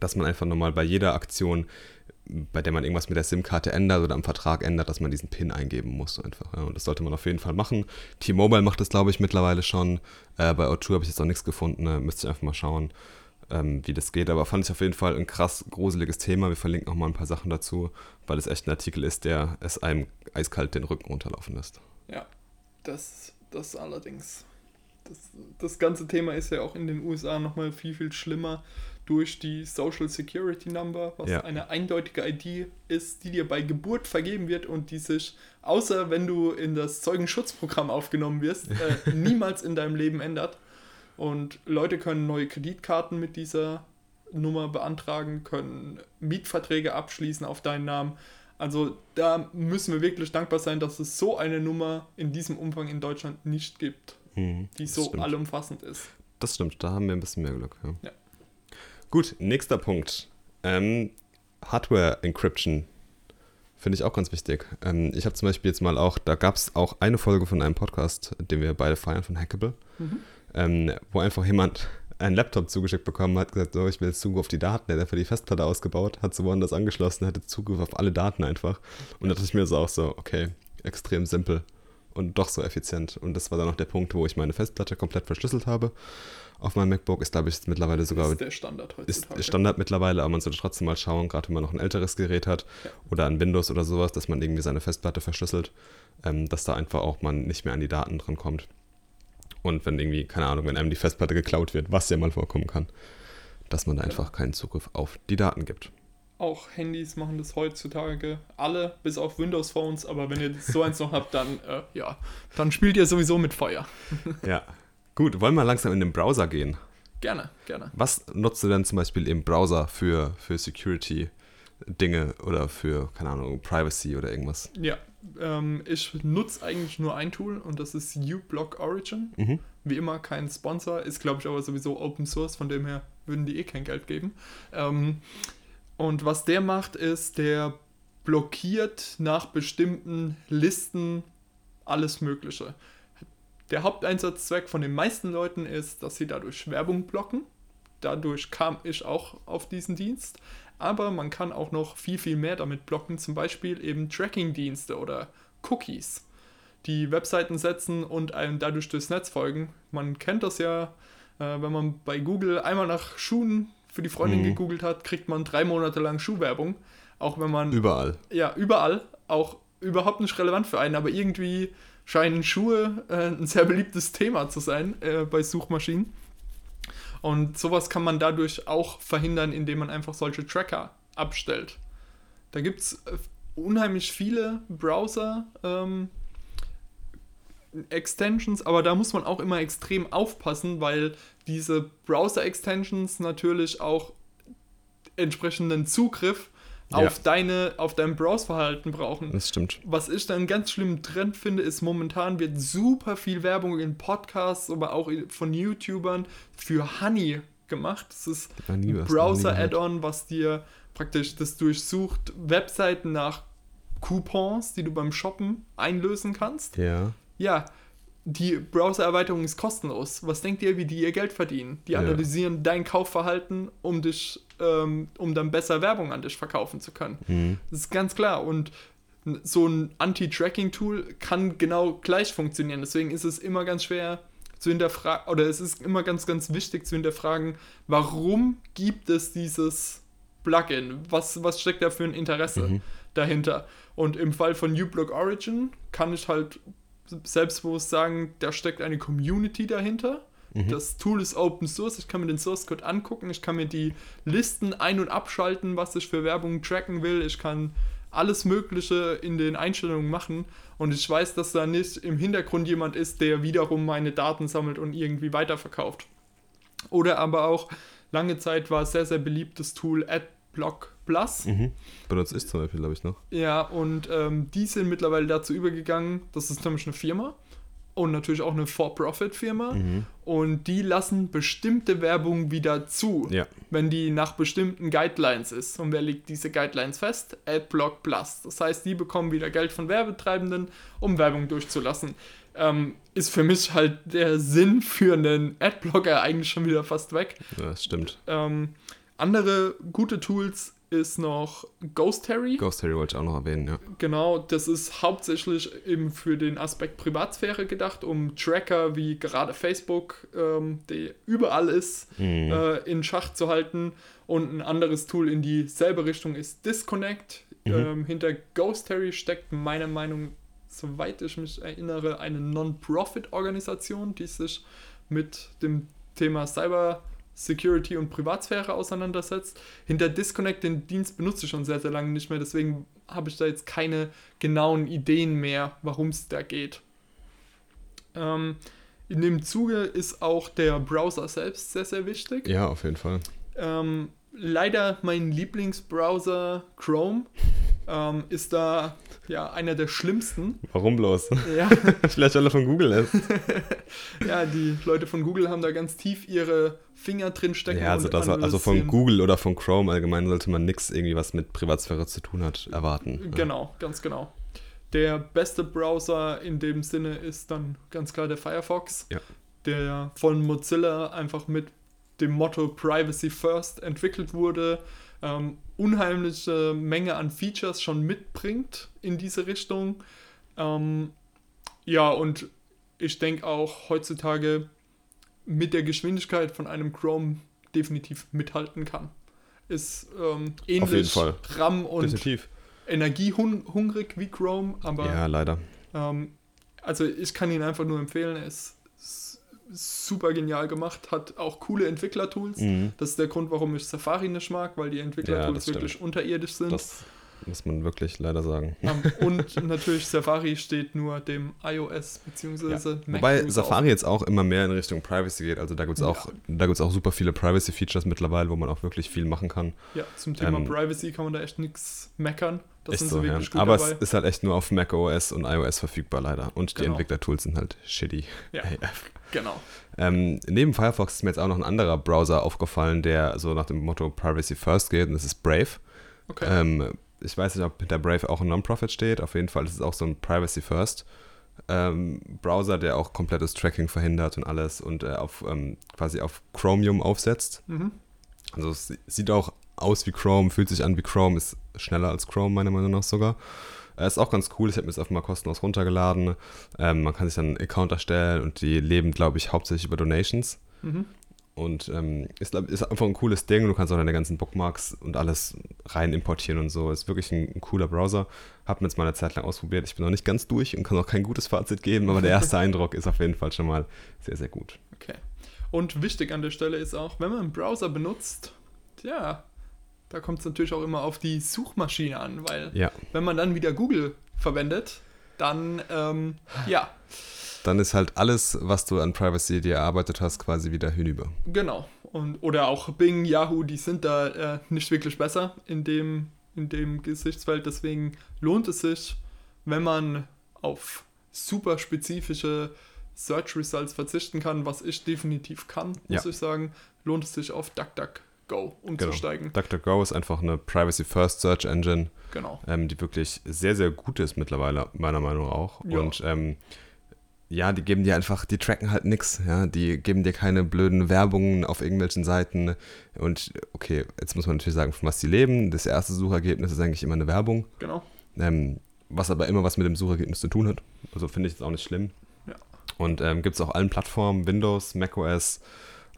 dass man einfach nochmal bei jeder Aktion, bei der man irgendwas mit der SIM-Karte ändert oder am Vertrag ändert, dass man diesen PIN eingeben muss einfach. Ja. Und das sollte man auf jeden Fall machen. T-Mobile macht das, glaube ich, mittlerweile schon. Äh, bei O2 habe ich jetzt noch nichts gefunden. Ne? Müsste ich einfach mal schauen, ähm, wie das geht. Aber fand ich auf jeden Fall ein krass gruseliges Thema. Wir verlinken auch mal ein paar Sachen dazu, weil es echt ein Artikel ist, der es einem eiskalt den Rücken runterlaufen lässt. Ja, das, das allerdings das, das ganze Thema ist ja auch in den USA nochmal viel, viel schlimmer durch die Social Security Number, was ja. eine eindeutige ID ist, die dir bei Geburt vergeben wird und die sich, außer wenn du in das Zeugenschutzprogramm aufgenommen wirst, äh, niemals in deinem Leben ändert. Und Leute können neue Kreditkarten mit dieser Nummer beantragen, können Mietverträge abschließen auf deinen Namen. Also da müssen wir wirklich dankbar sein, dass es so eine Nummer in diesem Umfang in Deutschland nicht gibt. Mhm, die so stimmt. allumfassend ist. Das stimmt, da haben wir ein bisschen mehr Glück. Ja. ja. Gut, nächster Punkt. Ähm, Hardware Encryption finde ich auch ganz wichtig. Ähm, ich habe zum Beispiel jetzt mal auch, da gab es auch eine Folge von einem Podcast, den wir beide feiern, von Hackable, mhm. ähm, wo einfach jemand einen Laptop zugeschickt bekommen hat, gesagt, so, ich will jetzt Zugriff auf die Daten. Der hat dafür die Festplatte ausgebaut, hat so woanders angeschlossen, hatte Zugriff auf alle Daten einfach. Und da dachte ich mir so auch so, okay, extrem simpel und doch so effizient. Und das war dann auch der Punkt, wo ich meine Festplatte komplett verschlüsselt habe. Auf meinem MacBook ist, glaube ich, mittlerweile sogar. Ist der Standard heutzutage. Ist Standard mittlerweile, aber man sollte trotzdem mal schauen, gerade wenn man noch ein älteres Gerät hat ja. oder ein Windows oder sowas, dass man irgendwie seine Festplatte verschlüsselt, ähm, dass da einfach auch man nicht mehr an die Daten dran kommt. Und wenn irgendwie, keine Ahnung, wenn einem die Festplatte geklaut wird, was ja mal vorkommen kann, dass man da genau. einfach keinen Zugriff auf die Daten gibt. Auch Handys machen das heutzutage alle, bis auf Windows Phones. Aber wenn ihr so eins noch habt, dann äh, ja, dann spielt ihr sowieso mit Feuer. ja. Gut, wollen wir langsam in den Browser gehen? Gerne, gerne. Was nutzt du denn zum Beispiel im Browser für, für Security-Dinge oder für, keine Ahnung, Privacy oder irgendwas? Ja, Ähm, ich nutze eigentlich nur ein Tool und das ist uBlock Origin. Mhm. Wie immer kein Sponsor, ist glaube ich aber sowieso Open Source, von dem her würden die eh kein Geld geben. Ähm, und was der macht, ist, der blockiert nach bestimmten Listen alles Mögliche. Der Haupteinsatzzweck von den meisten Leuten ist, dass sie dadurch Werbung blocken. Dadurch kam ich auch auf diesen Dienst. Aber man kann auch noch viel, viel mehr damit blocken, zum Beispiel eben Tracking-Dienste oder Cookies, die Webseiten setzen und einem dadurch durchs Netz folgen. Man kennt das ja, äh, wenn man bei Google einmal nach Schuhen für die Freundin Mhm. gegoogelt hat, kriegt man drei Monate lang Schuhwerbung. Auch wenn man Überall. ja, überall, auch überhaupt nicht relevant für einen, aber irgendwie scheinen Schuhe äh, ein sehr beliebtes Thema zu sein äh, bei Suchmaschinen. Und sowas kann man dadurch auch verhindern, indem man einfach solche Tracker abstellt. Da gibt es äh, unheimlich viele Browser ähm, Extensions, aber da muss man auch immer extrem aufpassen, weil diese Browser-Extensions natürlich auch entsprechenden Zugriff Ja. auf, deine, auf dein Browserverhalten brauchen. Das stimmt. Was ich dann einen ganz schlimmen Trend finde, ist momentan wird super viel Werbung in Podcasts, aber auch von YouTubern für Honey gemacht. Das ist ein. Browser-Add-on, was dir praktisch das durchsucht Webseiten nach Coupons, die du beim Shoppen einlösen kannst. Ja. Ja, die Browser-Erweiterung ist kostenlos. Was denkt ihr, wie die ihr Geld verdienen? Die Ja. analysieren dein Kaufverhalten, um dich, ähm, um dann besser Werbung an dich verkaufen zu können. Mhm. Das ist ganz klar. Und so ein Anti-Tracking-Tool kann genau gleich funktionieren. Deswegen ist es immer ganz schwer zu hinterfragen, oder es ist immer ganz, ganz wichtig zu hinterfragen, warum gibt es dieses Plugin? Was, was steckt da für ein Interesse Mhm. dahinter? Und im Fall von uBlock Origin kann ich halt selbstbewusst sagen, da steckt eine Community dahinter. Mhm. Das Tool ist Open Source, ich kann mir den Source Code angucken, ich kann mir die Listen ein- und abschalten, was ich für Werbung tracken will, ich kann alles Mögliche in den Einstellungen machen und ich weiß, dass da nicht im Hintergrund jemand ist, der wiederum meine Daten sammelt und irgendwie weiterverkauft. Oder aber auch, lange Zeit war sehr, sehr beliebtes Tool AdBlock Plus. Mhm. Benutze ich zum Beispiel, glaube ich, noch. Ja, und ähm, die sind mittlerweile dazu übergegangen, das ist nämlich eine Firma und natürlich auch eine For-Profit-Firma Mhm. und die lassen bestimmte Werbung wieder zu, Ja. wenn die nach bestimmten Guidelines ist. Und wer legt diese Guidelines fest? AdBlock Plus. Das heißt, die bekommen wieder Geld von Werbetreibenden, um Werbung durchzulassen. Ähm, ist für mich halt der Sinn für einen Adblocker eigentlich schon wieder fast weg. ja, das stimmt. Ähm, andere gute Tools ist noch Ghost Harry. Ghost Harry wollte ich auch noch erwähnen, ja. Genau, das ist hauptsächlich eben für den Aspekt Privatsphäre gedacht, um Tracker wie gerade Facebook, ähm, der überall ist, Mhm. äh, in Schach zu halten. Und ein anderes Tool in dieselbe Richtung ist Disconnect. Mhm. Ähm, hinter Ghost Harry steckt meiner Meinung, soweit ich mich erinnere, eine Non-Profit-Organisation, die sich mit dem Thema Cyber Security und Privatsphäre auseinandersetzt. Hinter Disconnect, den Dienst benutze ich schon sehr, sehr lange nicht mehr, deswegen habe ich da jetzt keine genauen Ideen mehr, warum es da geht. Ähm, in dem Zuge ist auch der Browser selbst sehr, sehr wichtig. Ja, auf jeden Fall. Ähm, leider mein Lieblingsbrowser Chrome ähm, ist da ja einer der schlimmsten. Warum bloß? Ja, Vielleicht alle von Google ist. ja, die Leute von Google haben da ganz tief ihre Finger drin stecken. Ja, also, das, also von. Google oder von Chrome allgemein sollte man nichts irgendwie, was mit Privatsphäre zu tun hat, erwarten. Ja. Genau, ganz genau. Der beste Browser in dem Sinne ist dann ganz klar der Firefox, Ja. der von Mozilla einfach mit dem Motto Privacy First entwickelt wurde, ähm, unheimliche Menge an Features schon mitbringt in diese Richtung. Ähm, ja, und ich denke auch heutzutage mit der Geschwindigkeit von einem Chrome definitiv mithalten kann. Ist ähm, ähnlich. RAM und Definitiv. energiehungrig wie Chrome, aber Ja, leider. ähm, also ich kann ihn einfach nur empfehlen. Er ist super genial gemacht, hat auch coole Entwicklertools. Mhm. Das ist der Grund, warum ich Safari nicht mag, weil die Ja, Entwicklertools stimmt. wirklich unterirdisch sind. Das muss man wirklich leider sagen. Ähm, und natürlich Safari steht nur dem iOS bzw. Mac Wobei Safari jetzt auch immer mehr in Richtung Privacy geht. Also da gibt es auch, da gibt's auch super viele Privacy-Features mittlerweile, wo man auch wirklich viel machen kann. auf. Ja, zum Thema ähm, Privacy kann man da echt nichts meckern. Das sind so, ja. Aber dabei. es ist halt echt nur auf macOS und iOS verfügbar leider. Und die Genau. Entwicklertools sind halt shitty. Ja. AF. genau. Ähm, neben Firefox ist mir jetzt auch noch ein anderer Browser aufgefallen, der so nach dem Motto Privacy First geht, und das ist Brave. Okay. Ähm, ich weiß nicht, ob hinter Brave auch ein Non-Profit steht. Auf jeden Fall ist es auch so ein Privacy First ähm, Browser, der auch komplettes Tracking verhindert und alles und äh, auf ähm, quasi auf Chromium aufsetzt. mhm. Also es si- sieht auch aus wie Chrome, fühlt sich an wie Chrome, ist schneller als Chrome meiner Meinung nach sogar. Äh, ist auch ganz cool, ich habe mir das einfach mal kostenlos runtergeladen. Ähm, man kann sich dann einen Account erstellen und die leben, glaube ich, hauptsächlich über Donations. Mhm. Und ähm, ist, ist einfach ein cooles Ding. Du kannst auch deine ganzen Bookmarks und alles rein importieren und so. Ist wirklich ein, ein cooler Browser. Hab mir jetzt mal eine Zeit lang ausprobiert. Ich bin noch nicht ganz durch und kann auch kein gutes Fazit geben, aber der erste Eindruck ist auf jeden Fall schon mal sehr, sehr gut. Okay. Und wichtig an der Stelle ist auch, wenn man einen Browser benutzt, ja, da kommt es natürlich auch immer auf die Suchmaschine an, weil Ja, wenn man dann wieder Google verwendet, dann, ähm, ja, dann ist halt alles, was du an Privacy dir erarbeitet hast, quasi wieder hinüber. genau. Und, oder auch Bing, Yahoo, die sind da äh, nicht wirklich besser in dem, in dem Gesichtsfeld. Deswegen lohnt es sich, wenn man auf super spezifische Search Results verzichten kann, was ich definitiv kann, muss Ja. ich sagen, lohnt es sich auf DuckDuckGo umzusteigen. DuckDuckGo ist einfach eine Privacy First Search Engine, Genau. ähm, die wirklich sehr, sehr gut ist mittlerweile, meiner Meinung nach auch. Ja. Und ähm, ja, die geben dir einfach, die tracken halt nix, ja, die geben dir keine blöden Werbungen auf irgendwelchen Seiten. Und okay, jetzt muss man natürlich sagen, von was die leben. Das erste Suchergebnis ist eigentlich immer eine Werbung, Genau. ähm, was aber immer was mit dem Suchergebnis zu tun hat. Also finde ich jetzt auch nicht schlimm. Ja. Und ähm, gibt es auf allen Plattformen, Windows, macOS,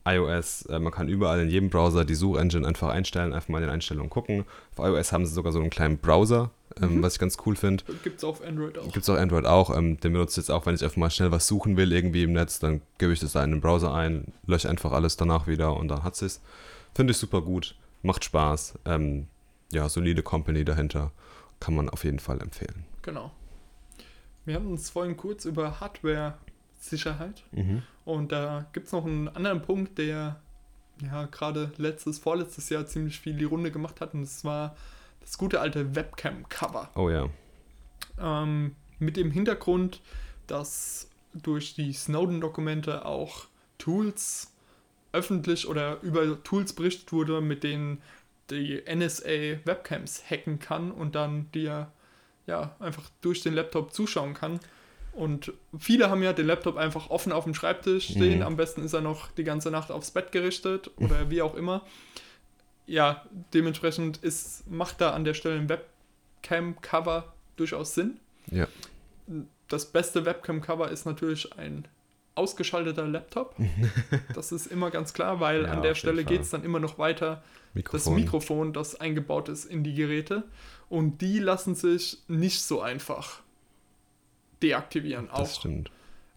iOS, äh, man kann überall in jedem Browser die Suchengine einfach einstellen, einfach mal in den Einstellungen gucken. Auf iOS haben sie sogar so einen kleinen Browser, ähm, Mhm. was ich ganz cool finde. Gibt es auf Android auch. Gibt es auch Android auch. Ähm, den benutze ich jetzt auch, wenn ich einfach mal schnell was suchen will, irgendwie im Netz, dann gebe ich das da in den Browser ein, lösche einfach alles danach wieder und dann hat es. Finde ich super gut, macht Spaß. Ähm, ja, solide Company dahinter. Kann man auf jeden Fall empfehlen. Genau. Wir hatten uns vorhin kurz über Hardware-Sicherheit und da gibt es noch einen anderen Punkt, der ja gerade letztes, vorletztes Jahr ziemlich viel die Runde gemacht hat und das war das gute alte Webcam-Cover. Oh ja. Ähm, mit dem Hintergrund, dass durch die Snowden-Dokumente auch Tools öffentlich oder über Tools berichtet wurde, mit denen die NSA Webcams hacken kann und dann dir ja einfach durch den Laptop zuschauen kann. Und viele haben ja den Laptop einfach offen auf dem Schreibtisch stehen. Mhm. Am besten ist er noch die ganze Nacht aufs Bett gerichtet oder wie auch immer. Ja, dementsprechend ist, macht da an der Stelle ein Webcam-Cover durchaus Sinn. Ja. Das beste Webcam-Cover ist natürlich ein ausgeschalteter Laptop. das ist immer ganz klar, weil Ja, an der Stelle geht es dann immer noch weiter das Mikrofon. Mikrofon, das eingebaut ist in die Geräte. Und die lassen sich nicht so einfach deaktivieren. Das Auch stimmt.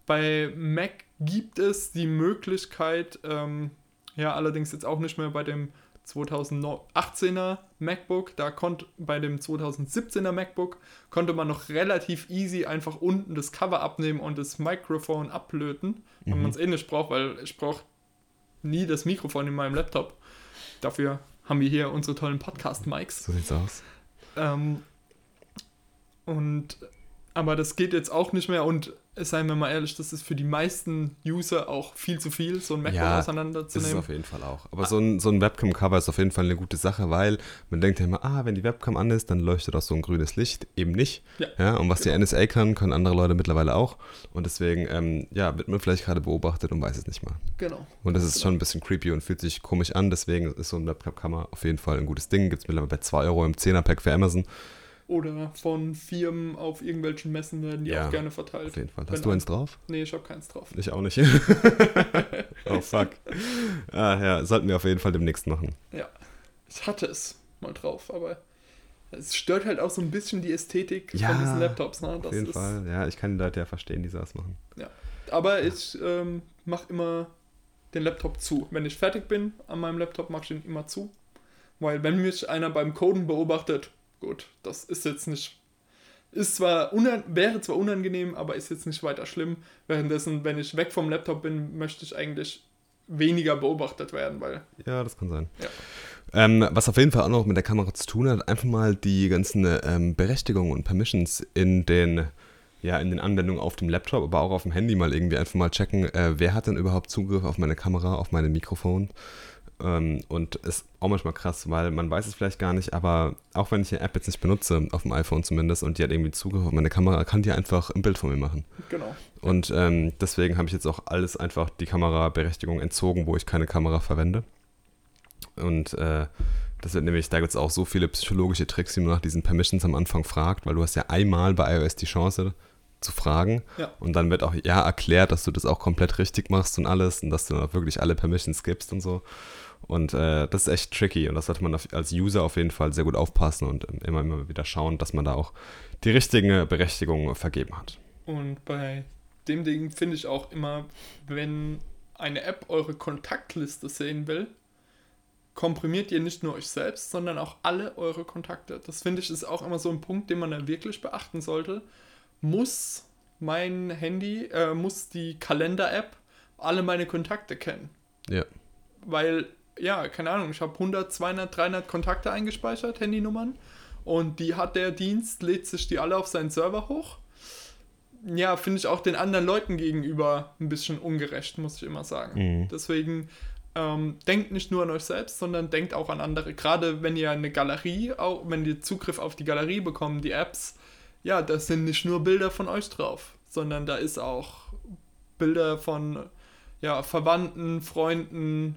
bei Mac gibt es die Möglichkeit, ähm, ja, allerdings jetzt auch nicht mehr bei dem 2018er MacBook, da konnte bei dem 2017er MacBook konnte man noch relativ easy einfach unten das Cover abnehmen und das Mikrofon ablöten, wenn Mhm. man es eh nicht braucht, weil ich brauche nie das Mikrofon in meinem Laptop. Dafür haben wir hier unsere tollen Podcast-Mics. So sieht's aus. Ähm, und aber das geht jetzt auch nicht mehr und seien wir mal ehrlich, das ist für die meisten User auch viel zu viel, so ein MacBook Ja, Das ist auseinanderzunehmen. auf jeden Fall auch. Aber so ein, so ein Webcam-Cover ist auf jeden Fall eine gute Sache, weil man denkt ja immer, ah, wenn die Webcam an ist, dann leuchtet auch so ein grünes Licht. Eben nicht. Ja, und was genau. die NSA kann, können andere Leute mittlerweile auch. Und deswegen, ähm, ja, wird man vielleicht gerade beobachtet und weiß es nicht mal. Genau. Und das ist schon ein bisschen creepy und fühlt sich komisch an. Deswegen ist so ein Webcam-Cover auf jeden Fall ein gutes Ding. Gibt es mittlerweile bei 2 Euro im 10er-Pack für Amazon. Oder von Firmen auf irgendwelchen Messen werden die Ja, auch gerne verteilt. Auf jeden Fall. Wenn Hast du eins drauf? Nee, ich habe keins drauf. Ich auch nicht. oh, fuck. Ah, ja, sollten wir auf jeden Fall demnächst machen. Ja, ich hatte es mal drauf, aber es stört halt auch so ein bisschen die Ästhetik Ja, von diesen Laptops. Ne? Auf Das jeden ist, Fall. Ja, ich kann die Leute ja verstehen, die sowas machen. Aber ich ähm, mache immer den Laptop zu. Wenn ich fertig bin an meinem Laptop, mache ich ihn immer zu. Weil wenn mich einer beim Coden beobachtet, gut, das ist jetzt nicht. Ist zwar wäre zwar unangenehm, aber ist jetzt nicht weiter schlimm. Währenddessen, wenn ich weg vom Laptop bin, möchte ich eigentlich weniger beobachtet werden, weil Ja, das kann sein. Ja. Ähm, was auf jeden Fall auch noch mit der Kamera zu tun hat, einfach mal die ganzen ähm, Berechtigungen und Permissions in den, ja, in den Anwendungen auf dem Laptop, aber auch auf dem Handy mal irgendwie einfach mal checken, äh, wer hat denn überhaupt Zugriff auf meine Kamera, auf meine Mikrofon. Ähm, und ist auch manchmal krass, weil man weiß es vielleicht gar nicht, aber auch wenn ich die App jetzt nicht benutze, auf dem iPhone zumindest, und die hat irgendwie Zugriff auf meine Kamera, kann die einfach ein Bild von mir machen. Genau. Und ähm, deswegen habe ich jetzt auch alles einfach die Kameraberechtigung entzogen, wo ich keine Kamera verwende. Und äh, das wird nämlich, da gibt es auch so viele psychologische Tricks, die man nach diesen Permissions am Anfang fragt, weil du hast ja einmal bei iOS die Chance zu fragen Ja. und dann wird auch ja erklärt, dass du das auch komplett richtig machst und alles und dass du dann auch wirklich alle Permissions gibst und so. Und äh, das ist echt tricky und das sollte man als User auf jeden Fall sehr gut aufpassen und ähm, immer, immer wieder schauen, dass man da auch die richtigen Berechtigungen vergeben hat. Und bei dem Ding finde ich auch immer, wenn eine App eure Kontaktliste sehen will, komprimiert ihr nicht nur euch selbst, sondern auch alle eure Kontakte. Das finde ich ist auch immer so ein Punkt, den man da wirklich beachten sollte. Muss mein Handy, äh, muss die Kalender-App alle meine Kontakte kennen. Ja. Weil, ja, keine Ahnung, ich habe 100, 200, 300 Kontakte eingespeichert, Handynummern. Und die hat der Dienst, lädt sich die alle auf seinen Server hoch. Ja, finde ich auch den anderen Leuten gegenüber ein bisschen ungerecht, muss ich immer sagen. Mhm. Deswegen ähm, denkt nicht nur an euch selbst, sondern denkt auch an andere. Gerade wenn ihr eine Galerie, auch wenn ihr Zugriff auf die Galerie bekommt, die Apps, ja, da sind nicht nur Bilder von euch drauf, sondern da ist auch Bilder von ja, Verwandten, Freunden,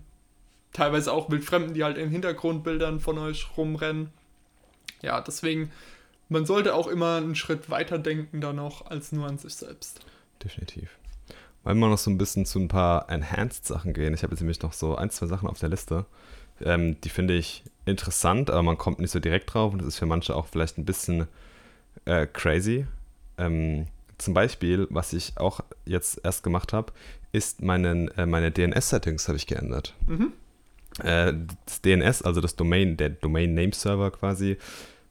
teilweise auch Wildfremden, die halt in Hintergrundbildern von euch rumrennen. Ja, deswegen, man sollte auch immer einen Schritt weiter denken da noch als nur an sich selbst. Definitiv. Wollen wir noch so ein bisschen zu ein paar Enhanced-Sachen gehen? Ich habe jetzt nämlich noch so ein, zwei Sachen auf der Liste. Ähm, die finde ich interessant, aber man kommt nicht so direkt drauf und das ist für manche auch vielleicht ein bisschen äh, crazy. Ähm, zum Beispiel, was ich auch jetzt erst gemacht habe, ist meinen, äh, meine DNS-Settings habe ich geändert. Mhm. Äh, das DNS, also das Domain, der Domain Name Server quasi,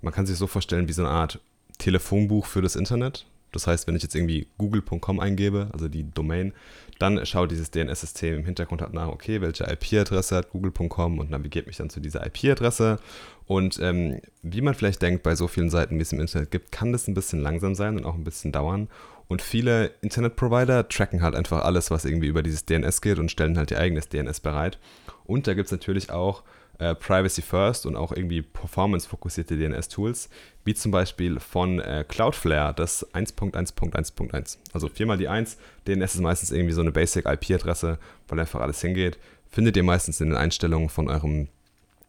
man kann sich so vorstellen wie so eine Art Telefonbuch für das Internet. Das heißt, wenn ich jetzt irgendwie google.com eingebe, also die Domain, dann schaut dieses DNS-System im Hintergrund halt nach, okay, welche IP-Adresse hat google.com und navigiert mich dann zu dieser IP-Adresse. Und ähm, wie man vielleicht denkt, bei so vielen Seiten, wie es im Internet gibt, kann das ein bisschen langsam sein und auch ein bisschen dauern. Und viele Internetprovider tracken halt einfach alles, was irgendwie über dieses DNS geht und stellen halt ihr eigenes DNS bereit. Und da gibt es natürlich auch äh, Privacy First und auch irgendwie performance-fokussierte DNS-Tools, wie zum Beispiel von äh, Cloudflare, das 1.1.1.1. Also viermal die 1. DNS ist meistens irgendwie so eine Basic-IP-Adresse, weil einfach alles hingeht. Findet ihr meistens in den Einstellungen von eurem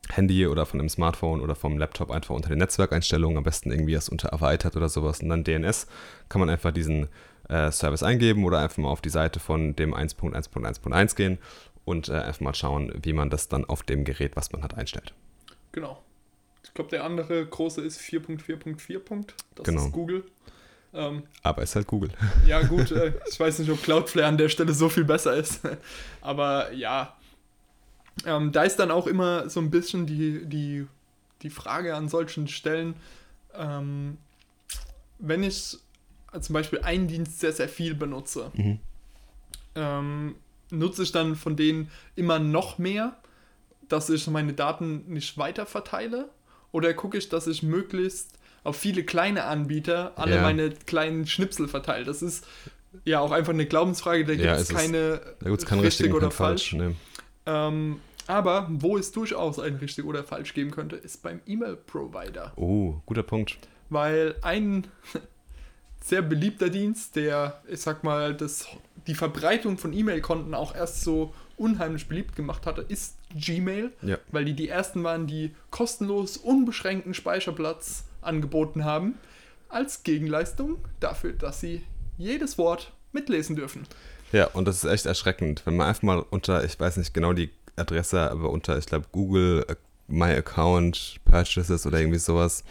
Handy oder von einem Smartphone oder vom Laptop einfach unter den Netzwerkeinstellungen, am besten irgendwie das unter erweitert oder sowas. Und dann DNS kann man einfach diesen äh, Service eingeben oder einfach mal auf die Seite von dem 1.1.1.1 gehen und äh, einfach mal schauen, wie man das dann auf dem Gerät, was man hat, einstellt. Genau. Ich glaube, der andere große ist 4.4.4. Das Genau. ist Google. Ähm, Aber ist halt Google. ja, gut, äh, ich weiß nicht, ob Cloudflare an der Stelle so viel besser ist. Aber ja, ähm, da ist dann auch immer so ein bisschen die, die, die Frage an solchen Stellen, ähm, wenn ich zum Beispiel einen Dienst sehr, sehr viel benutze, Mhm. ähm, nutze ich dann von denen immer noch mehr, dass ich meine Daten nicht weiter verteile? Oder gucke ich, dass ich möglichst auf viele kleine Anbieter alle Ja. meine kleinen Schnipsel verteile? Das ist ja auch einfach eine Glaubensfrage, da gibt Ja, es es ist- keine Da gibt es keinen richtigen oder keinen falsch. Nee. Ähm, aber wo es durchaus ein richtig oder falsch geben könnte, ist beim E-Mail-Provider. Oh, guter Punkt. Weil ein sehr beliebter Dienst, der, ich sag mal, das, die Verbreitung von E-Mail-Konten auch erst so unheimlich beliebt gemacht hatte, ist Gmail, Ja. weil die die ersten waren, die kostenlos unbeschränkten Speicherplatz angeboten haben, als Gegenleistung dafür, dass sie jedes Wort mitlesen dürfen. Ja, und das ist echt erschreckend, wenn man einfach mal unter, ich weiß nicht genau die Adresse, aber unter, ich glaube, Google äh, My Account Purchases oder irgendwie sowas,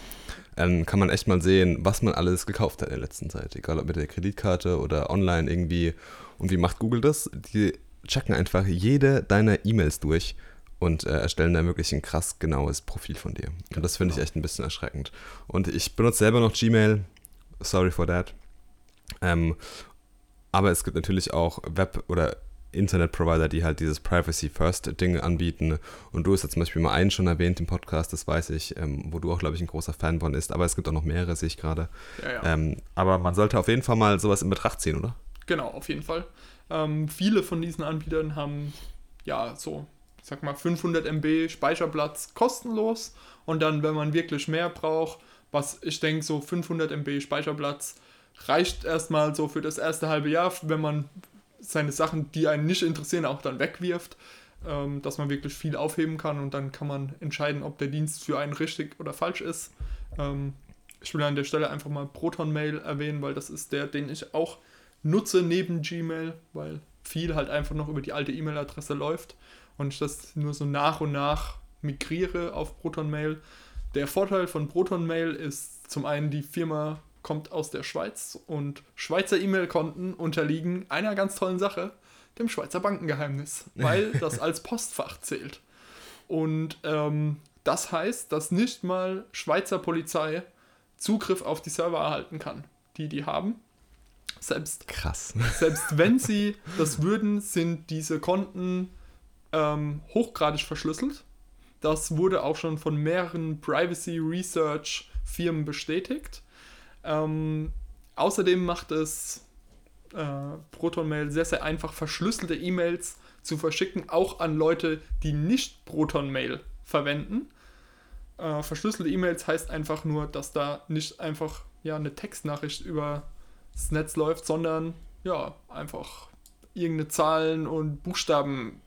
ähm, kann man echt mal sehen, was man alles gekauft hat in der letzten Zeit. Egal ob mit der Kreditkarte oder online irgendwie. Und wie macht Google das? Die checken einfach jede deiner E-Mails durch und äh, erstellen da wirklich ein krass genaues Profil von dir. Und das finde ich genau. echt ein bisschen erschreckend. Und ich benutze selber noch Gmail. Sorry for that. Ähm, aber es gibt natürlich auch Web- oder Internet-Provider, die halt dieses Privacy-First-Ding anbieten. Und du hast jetzt zum Beispiel mal einen schon erwähnt im Podcast, das weiß ich, ähm, wo du auch, glaube ich, ein großer Fan von bist. Aber es gibt auch noch mehrere, sehe ich gerade. Ja, ja. ähm, aber man sollte auf jeden Fall mal sowas in Betracht ziehen, oder? Genau, auf jeden Fall. Ähm, viele von diesen Anbietern haben ja so, ich sag mal, 500 MB Speicherplatz kostenlos. Und dann, wenn man wirklich mehr braucht, was ich denke, so 500 MB Speicherplatz reicht erstmal so für das erste halbe Jahr, wenn man seine Sachen, die einen nicht interessieren, auch dann wegwirft, ähm, dass man wirklich viel aufheben kann und dann kann man entscheiden, ob der Dienst für einen richtig oder falsch ist. Ähm, ich will an der Stelle einfach mal Proton Mail erwähnen, weil das ist der, den ich auch nutze neben Gmail, weil viel halt einfach noch über die alte E-Mail-Adresse läuft und ich das nur so nach und nach migriere auf Proton Mail. Der Vorteil von Proton Mail ist zum einen, die Firma kommt aus der Schweiz und Schweizer E-Mail-Konten unterliegen einer ganz tollen Sache, dem Schweizer Bankengeheimnis, weil das als Postfach zählt. Und ähm, das heißt, dass nicht mal Schweizer Polizei Zugriff auf die Server erhalten kann, die die haben. Selbst, Krass. Selbst wenn sie das würden, sind diese Konten ähm, hochgradig verschlüsselt. Das wurde auch schon von mehreren Privacy Research Firmen bestätigt. Ähm, außerdem macht es äh, ProtonMail sehr, sehr einfach, verschlüsselte E-Mails zu verschicken, auch an Leute, die nicht ProtonMail verwenden. Äh, verschlüsselte E-Mails heißt einfach nur, dass da nicht einfach ja, eine Textnachricht über das Netz läuft, sondern ja, einfach irgendeine Zahlen und Buchstaben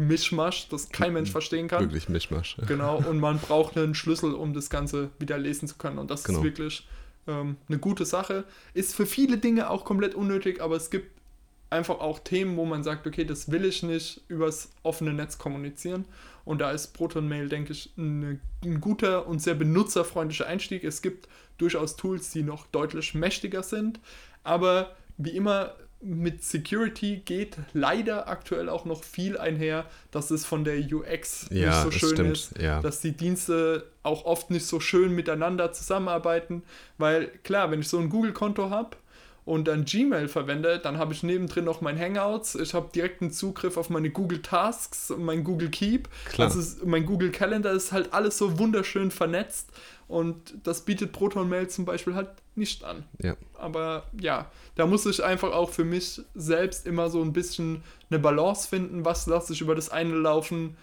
Mischmasch, das kein Mensch verstehen kann. Wirklich Mischmasch. Genau, und man braucht einen Schlüssel, um das Ganze wieder lesen zu können. Und das genau. ist wirklich ähm, eine gute Sache. Ist für viele Dinge auch komplett unnötig, aber es gibt einfach auch Themen, wo man sagt, okay, das will ich nicht übers offene Netz kommunizieren. Und da ist Proton Mail, denke ich, eine, ein guter und sehr benutzerfreundlicher Einstieg. Es gibt durchaus Tools, die noch deutlich mächtiger sind. Aber wie immer mit Security geht leider aktuell auch noch viel einher, dass es von der UX ja, nicht so schön stimmt, ist, ja. dass die Dienste auch oft nicht so schön miteinander zusammenarbeiten, weil klar, wenn ich so ein Google-Konto habe und dann Gmail verwende, dann habe ich nebendrin noch mein Hangouts, ich habe direkten Zugriff auf meine Google Tasks und mein Google Keep, klar. Also mein Google Calendar ist halt alles so wunderschön vernetzt und das bietet Proton Mail zum Beispiel halt nicht an. Ja. Aber ja, da muss ich einfach auch für mich selbst immer so ein bisschen eine Balance finden, was lasse ich über das eine laufen.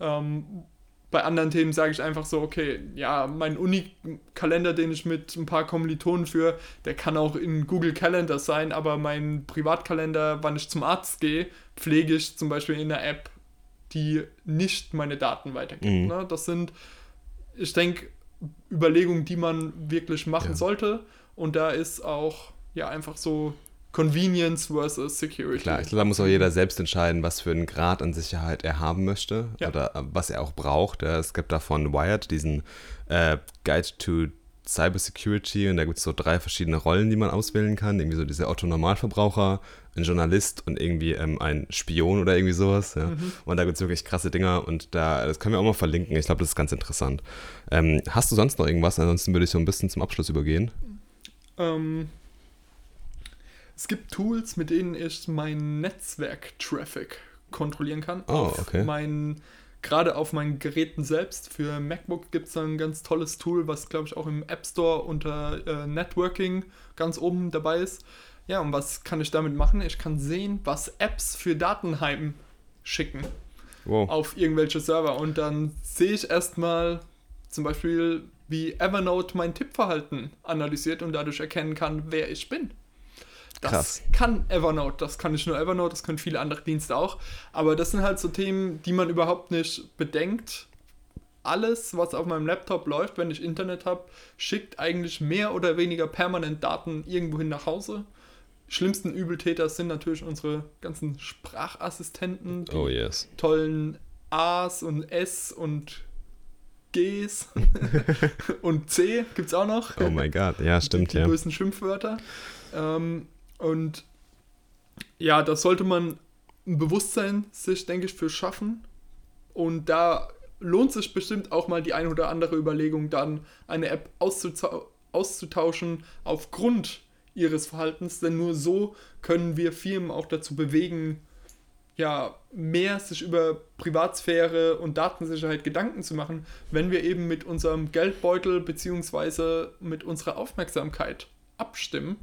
Ähm, bei anderen Themen sage ich einfach so, okay, ja, mein Uni-Kalender, den ich mit ein paar Kommilitonen führe, der kann auch in Google Calendar sein, aber mein Privatkalender, wann ich zum Arzt gehe, pflege ich zum Beispiel in einer App, die nicht meine Daten weitergibt. Mhm. Ne? Das sind, ich denke, Überlegungen, die man wirklich machen ja. sollte. Und da ist auch ja einfach so Convenience versus Security. Klar, ich glaube, da muss auch jeder selbst entscheiden, was für einen Grad an Sicherheit er haben möchte ja. oder was er auch braucht. Es gibt davon Wired diesen äh, Guide to Cybersecurity und da gibt es so drei verschiedene Rollen, die man auswählen kann. Irgendwie so dieser Otto-Normalverbraucher, ein Journalist und irgendwie ähm, ein Spion oder irgendwie sowas. Ja. Mhm. Und da gibt es wirklich krasse Dinger und da, das können wir auch mal verlinken. Ich glaube, das ist ganz interessant. Ähm, hast du sonst noch irgendwas? Ansonsten würde ich so ein bisschen zum Abschluss übergehen. Ähm, es gibt Tools, mit denen ich meinen Netzwerk-Traffic kontrollieren kann. Oh, okay. Mein, gerade auf meinen Geräten selbst. Für MacBook gibt es ein ganz tolles Tool, was glaube ich auch im App Store unter äh, Networking ganz oben dabei ist ja, und was kann ich damit machen? Ich kann sehen, was Apps für Datenheim schicken wow. auf irgendwelche Server. Und dann sehe ich erstmal zum Beispiel, wie Evernote mein Tippverhalten analysiert und dadurch erkennen kann, wer ich bin. Das Krass. kann Evernote, das kann nicht nur Evernote, das können viele andere Dienste auch. Aber das sind halt so Themen, die man überhaupt nicht bedenkt. Alles, was auf meinem Laptop läuft, wenn ich Internet habe, schickt eigentlich mehr oder weniger permanent Daten irgendwohin nach Hause schlimmsten Übeltäter sind natürlich unsere ganzen Sprachassistenten, oh, yes. tollen A's und S und G's und C gibt es auch noch. Oh mein Gott, ja, stimmt, die, die ja. bösen Schimpfwörter. Ähm, und ja, da sollte man ein Bewusstsein sich, denke ich, für schaffen. Und da lohnt sich bestimmt auch mal die eine oder andere Überlegung, dann eine App auszutauschen aufgrund ihres Verhaltens, denn nur so können wir Firmen auch dazu bewegen, ja, mehr sich über Privatsphäre und Datensicherheit Gedanken zu machen, wenn wir eben mit unserem Geldbeutel bzw. mit unserer Aufmerksamkeit abstimmen.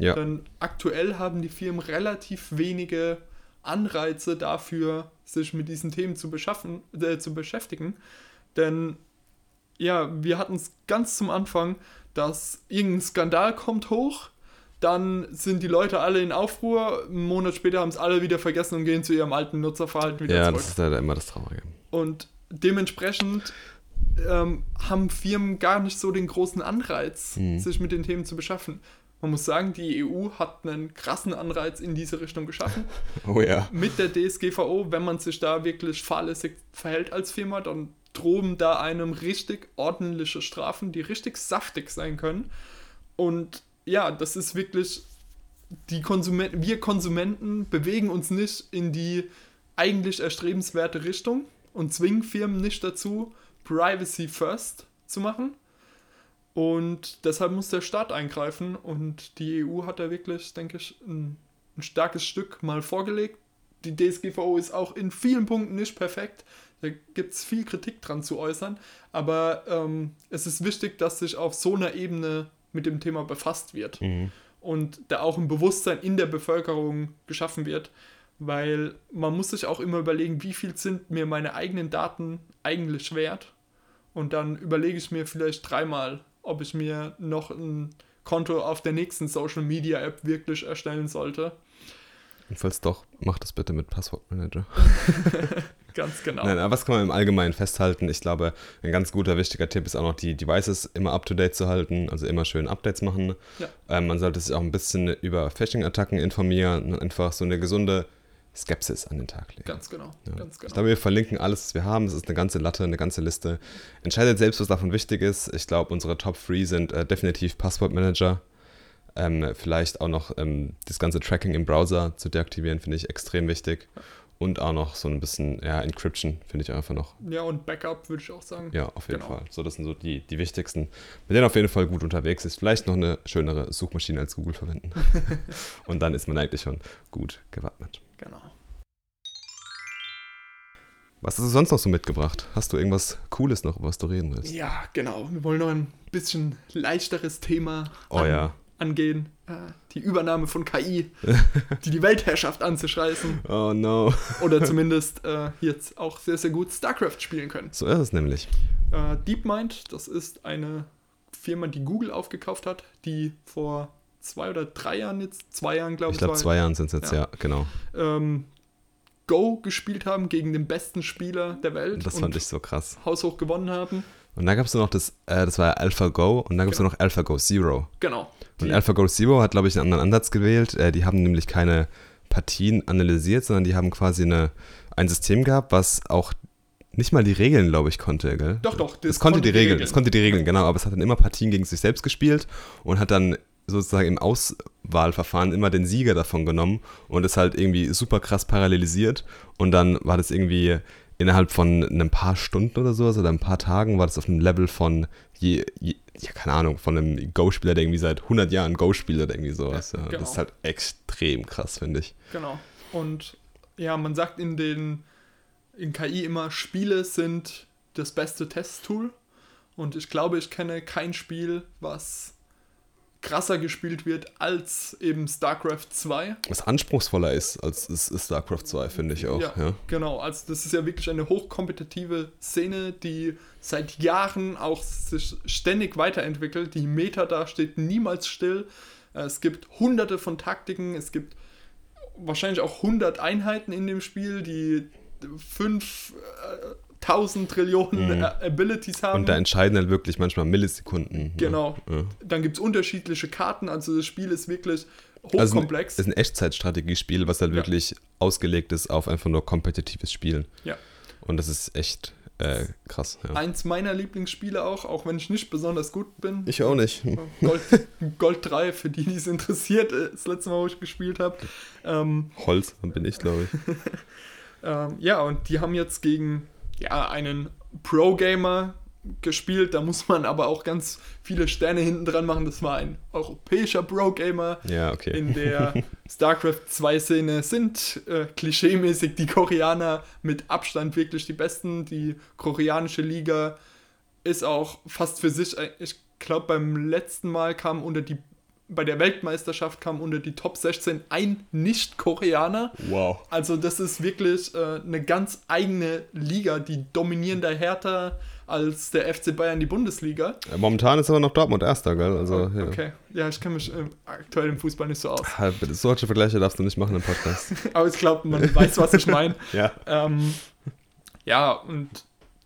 Ja. Denn aktuell haben die Firmen relativ wenige Anreize dafür, sich mit diesen Themen zu, beschaffen, äh, zu beschäftigen. Denn ja, wir hatten es ganz zum Anfang, dass irgendein Skandal kommt hoch, dann sind die Leute alle in Aufruhr, einen Monat später haben es alle wieder vergessen und gehen zu ihrem alten Nutzerverhalten wieder ja, zurück. Ja, das ist leider immer das Traurige. Und dementsprechend ähm, haben Firmen gar nicht so den großen Anreiz, mhm. sich mit den Themen zu beschaffen. Man muss sagen, die EU hat einen krassen Anreiz in diese Richtung geschaffen. Oh ja. Mit der DSGVO, wenn man sich da wirklich fahrlässig verhält als Firma, dann drohen da einem richtig ordentliche Strafen, die richtig saftig sein können. Und ja, das ist wirklich, die Konsumenten, wir Konsumenten bewegen uns nicht in die eigentlich erstrebenswerte Richtung und zwingen Firmen nicht dazu, Privacy First zu machen. Und deshalb muss der Staat eingreifen und die EU hat da wirklich, denke ich, ein, ein starkes Stück mal vorgelegt. Die DSGVO ist auch in vielen Punkten nicht perfekt. Da gibt es viel Kritik dran zu äußern. Aber ähm, es ist wichtig, dass sich auf so einer Ebene mit dem Thema befasst wird. Mhm. Und da auch ein Bewusstsein in der Bevölkerung geschaffen wird. Weil man muss sich auch immer überlegen, wie viel sind mir meine eigenen Daten eigentlich wert. Und dann überlege ich mir vielleicht dreimal, ob ich mir noch ein Konto auf der nächsten Social Media App wirklich erstellen sollte. Und falls doch, mach das bitte mit Passwortmanager. ganz genau. Nein, aber was kann man im Allgemeinen festhalten? Ich glaube, ein ganz guter, wichtiger Tipp ist auch noch, die Devices immer up-to-date zu halten, also immer schön Updates machen. Ja. Ähm, man sollte sich auch ein bisschen über Phishing-Attacken informieren einfach so eine gesunde Skepsis an den Tag legen. Ganz genau, ja. ganz genau. Ich glaube, wir verlinken alles, was wir haben. Es ist eine ganze Latte, eine ganze Liste. Entscheidet selbst, was davon wichtig ist. Ich glaube, unsere Top 3 sind äh, definitiv Passwortmanager. Ähm, vielleicht auch noch ähm, das ganze Tracking im Browser zu deaktivieren, finde ich extrem wichtig. Und auch noch so ein bisschen, ja, Encryption finde ich einfach noch. Ja, und Backup würde ich auch sagen. Ja, auf jeden genau. Fall. So, das sind so die, die wichtigsten, mit denen auf jeden Fall gut unterwegs ist. Vielleicht noch eine schönere Suchmaschine als Google verwenden. und dann ist man eigentlich schon gut gewappnet. Genau. Was hast du sonst noch so mitgebracht? Hast du irgendwas Cooles noch, über was du reden willst? Ja, genau. Wir wollen noch ein bisschen leichteres Thema oh, ja. angehen. Äh, die Übernahme von KI, die die Weltherrschaft anzuschreißen. Oh no. Oder zumindest äh, jetzt auch sehr, sehr gut StarCraft spielen können. So ist es nämlich. Äh, DeepMind, das ist eine Firma, die Google aufgekauft hat, die vor zwei oder drei Jahren jetzt, zwei Jahren glaube ich. Ich glaube, zwei Jahren sind es jetzt, ja, ja genau. Ähm, Go gespielt haben gegen den besten Spieler der Welt. Das fand ich so krass. Haushoch gewonnen haben. Und dann gab es noch das, äh, das war ja AlphaGo und dann gab es genau. noch AlphaGo Zero. Genau. Und AlphaGo Zero hat, glaube ich, einen anderen Ansatz gewählt. Äh, die haben nämlich keine Partien analysiert, sondern die haben quasi eine, ein System gehabt, was auch nicht mal die Regeln, glaube ich, konnte, gell? Doch, doch. Das, es konnte, konnte die, Regeln, Regeln. Es konnte die Regeln, genau. Aber es hat dann immer Partien gegen sich selbst gespielt und hat dann sozusagen im Auswahlverfahren immer den Sieger davon genommen und es halt irgendwie super krass parallelisiert. Und dann war das irgendwie innerhalb von ein paar Stunden oder sowas oder ein paar Tagen war das auf einem Level von je, je ja, keine Ahnung, von einem Go-Spieler, der irgendwie seit 100 Jahren Go spielt oder irgendwie sowas. Ja, genau. Das ist halt extrem krass, finde ich. Genau. Und ja, man sagt in den in KI immer, Spiele sind das beste Testtool. Und ich glaube, ich kenne kein Spiel, was krasser gespielt wird als eben StarCraft 2. Was anspruchsvoller ist als ist, StarCraft 2, finde ich auch. Ja, ja, genau. Also das ist ja wirklich eine hochkompetitive Szene, die seit Jahren auch sich ständig weiterentwickelt. Die Meta da steht niemals still. Es gibt hunderte von Taktiken, es gibt wahrscheinlich auch 100 Einheiten in dem Spiel, die fünf äh, 1000 Trillionen mhm. Abilities haben. Und da entscheiden halt wirklich manchmal Millisekunden. Ne? Genau. Ja. Dann gibt es unterschiedliche Karten, also das Spiel ist wirklich hochkomplex. Also es ist ein Echtzeitstrategiespiel, was halt ja. wirklich ausgelegt ist auf einfach nur kompetitives Spielen. Ja. Und das ist echt äh, krass. Ja. Eins meiner Lieblingsspiele auch, auch wenn ich nicht besonders gut bin. Ich auch nicht. Gold, Gold 3, für die, die es interessiert, äh, das letzte Mal, wo ich gespielt habe. Ähm, Holz, bin ich, glaube ich. ähm, ja, und die haben jetzt gegen ja, einen Pro-Gamer gespielt. Da muss man aber auch ganz viele Sterne hinten dran machen. Das war ein europäischer Pro-Gamer. Ja, okay. In der StarCraft 2-Szene sind äh, klischeemäßig die Koreaner mit Abstand wirklich die besten. Die koreanische Liga ist auch fast für sich, ich glaube, beim letzten Mal kam unter die bei der Weltmeisterschaft kam unter die Top 16 ein Nicht-Koreaner. Wow. Also das ist wirklich äh, eine ganz eigene Liga, die dominieren da härter als der FC Bayern die Bundesliga. Momentan ist aber noch Dortmund Erster, gell? Also, ja. Okay, ja, ich kenne mich äh, aktuell im Fußball nicht so aus. Solche Vergleiche darfst du nicht machen im Podcast. aber ich glaube, man weiß, was ich meine. ja. Ähm, ja, und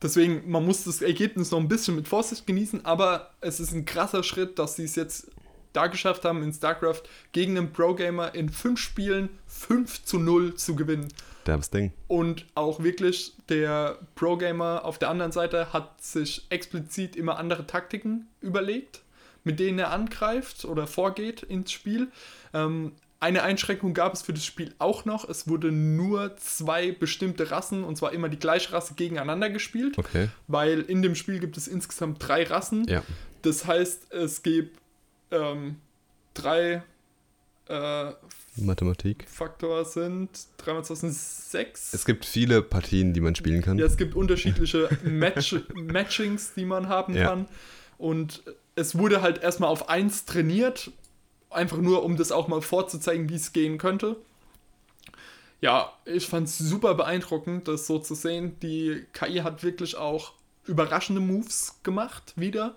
deswegen, man muss das Ergebnis noch ein bisschen mit Vorsicht genießen, aber es ist ein krasser Schritt, dass sie es jetzt da geschafft haben, in StarCraft gegen einen Pro-Gamer in fünf Spielen 5 zu 0 zu gewinnen. Derbes Ding. Und auch wirklich der Pro-Gamer auf der anderen Seite hat sich explizit immer andere Taktiken überlegt, mit denen er angreift oder vorgeht ins Spiel. Ähm, eine Einschränkung gab es für das Spiel auch noch. Es wurde nur zwei bestimmte Rassen, und zwar immer die gleiche Rasse, gegeneinander gespielt. Okay. Weil in dem Spiel gibt es insgesamt drei Rassen. Ja. Das heißt, es gibt ähm, drei äh, Mathematik. Faktor sind 3 mal 2 sind 6. Es gibt viele Partien, die man spielen kann. Ja, es gibt unterschiedliche Match Matchings, die man haben Ja. kann. Und es wurde halt erstmal auf 1 trainiert, einfach nur, um das auch mal vorzuzeigen, wie es gehen könnte. Ja, ich fand es super beeindruckend, das so zu sehen. Die KI hat wirklich auch überraschende Moves gemacht wieder.